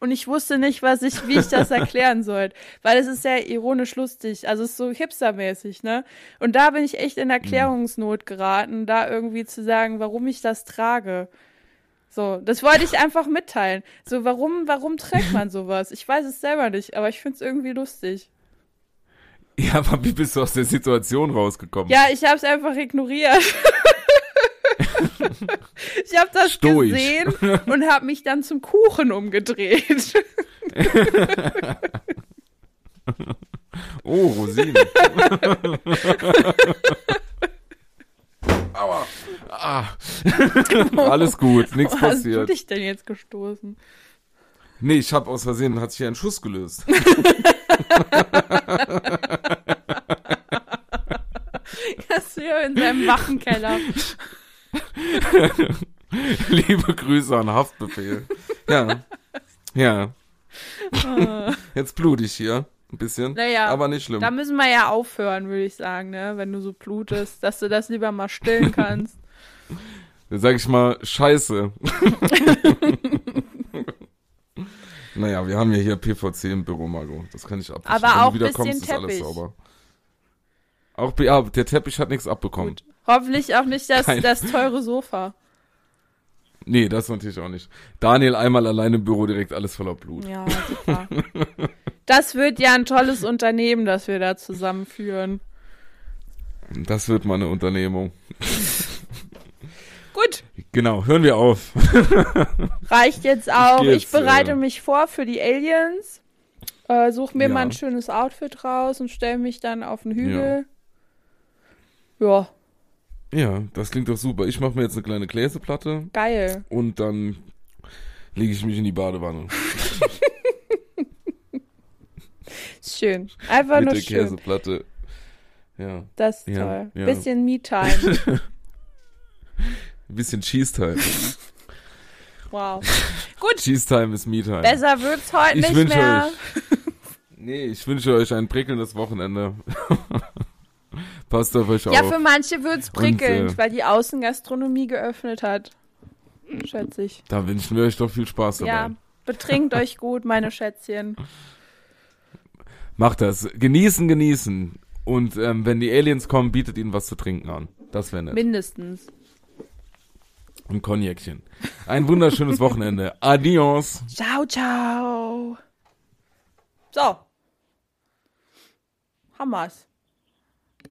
Speaker 1: Und ich wusste nicht, was ich, wie ich das *laughs* erklären soll. Weil es ist sehr ironisch lustig. Also es ist so hipstermäßig, ne? Und da bin ich echt in Erklärungsnot geraten, da irgendwie zu sagen, warum ich das trage. So, das wollte ich einfach mitteilen. So, warum, warum trägt man sowas? Ich weiß es selber nicht, aber ich finde es irgendwie lustig.
Speaker 3: Ja, aber wie bist du aus der Situation rausgekommen?
Speaker 1: Ja, ich habe es einfach ignoriert. *laughs* ich habe das
Speaker 3: Stoisch.
Speaker 1: gesehen und habe mich dann zum Kuchen umgedreht. *laughs*
Speaker 3: Oh, Rosinen. Aua. Ah. *laughs* Alles gut, nichts
Speaker 1: Wo hast du
Speaker 3: passiert.
Speaker 1: dich denn jetzt gestoßen?
Speaker 3: Nee, ich habe aus Versehen, hat sich hier ein Schuss gelöst. *laughs*
Speaker 1: Das hier in seinem Wachenkeller. *laughs*
Speaker 3: Liebe Grüße an Haftbefehl. Ja. Ja. *laughs* Jetzt blut ich hier. Ein bisschen.
Speaker 1: Naja,
Speaker 3: aber nicht schlimm.
Speaker 1: Da müssen wir ja aufhören, würde ich sagen, ne? Wenn du so blutest, dass du das lieber mal stillen kannst.
Speaker 3: Dann sag ich mal, scheiße. *laughs* naja, wir haben ja hier PVC im Büro, Margot. Das kann ich abwischen.
Speaker 1: Aber
Speaker 3: Wenn
Speaker 1: auch
Speaker 3: du wieder
Speaker 1: bisschen
Speaker 3: kommst, ist alles
Speaker 1: Teppich.
Speaker 3: sauber. Auch, ja, der Teppich hat nichts abbekommen.
Speaker 1: Gut. Hoffentlich auch nicht das,
Speaker 3: Kein-
Speaker 1: das teure Sofa.
Speaker 3: Nee, das natürlich auch nicht. Daniel einmal allein im Büro direkt alles voller Blut.
Speaker 1: Ja, super. Das wird ja ein tolles Unternehmen, das wir da zusammenführen.
Speaker 3: Das wird mal eine Unternehmung.
Speaker 1: Gut,
Speaker 3: Genau, hören wir auf.
Speaker 1: reicht jetzt auch. Ich,
Speaker 3: jetzt,
Speaker 1: bereite
Speaker 3: äh,
Speaker 1: mich vor für die Aliens. Äh, such mir
Speaker 3: Ja.
Speaker 1: mal ein schönes Outfit raus und stell mich dann auf den Hügel. Ja,
Speaker 3: Ja, das klingt doch super. Ich mache mir jetzt eine kleine Gläseplatte
Speaker 1: geil.
Speaker 3: und dann lege ich mich in die Badewanne. *laughs*
Speaker 1: Schön. Einfach
Speaker 3: mit
Speaker 1: nur
Speaker 3: der
Speaker 1: schön.
Speaker 3: Käseplatte. Ja,
Speaker 1: Das ist
Speaker 3: Ja,
Speaker 1: toll.
Speaker 3: ja.
Speaker 1: Bisschen Me-Time.
Speaker 3: ein *laughs* bisschen Cheese Time.
Speaker 1: Wow. Gut,
Speaker 3: Cheese Time ist Me Time.
Speaker 1: besser wird's heute
Speaker 3: Ich
Speaker 1: nicht mehr.
Speaker 3: euch. *laughs* Nee, ich wünsche euch ein prickelndes Wochenende. *laughs* Passt auf euch
Speaker 1: Ja,
Speaker 3: auf.
Speaker 1: für manche wird's prickelnd,
Speaker 3: äh,
Speaker 1: weil die Außengastronomie geöffnet hat. Schätze ich.
Speaker 3: Da wünschen wir euch doch viel Spaß dabei.
Speaker 1: Ja, betrinkt *laughs* euch gut, meine Schätzchen.
Speaker 3: Macht das. Genießen, genießen. Und ähm, wenn die Aliens kommen, bietet ihnen was zu trinken an. Das wäre nett.
Speaker 1: Mindestens.
Speaker 3: Ein Cognacchen. Ein wunderschönes Wochenende. *laughs* Adios.
Speaker 1: Ciao, ciao. So. Hammer's.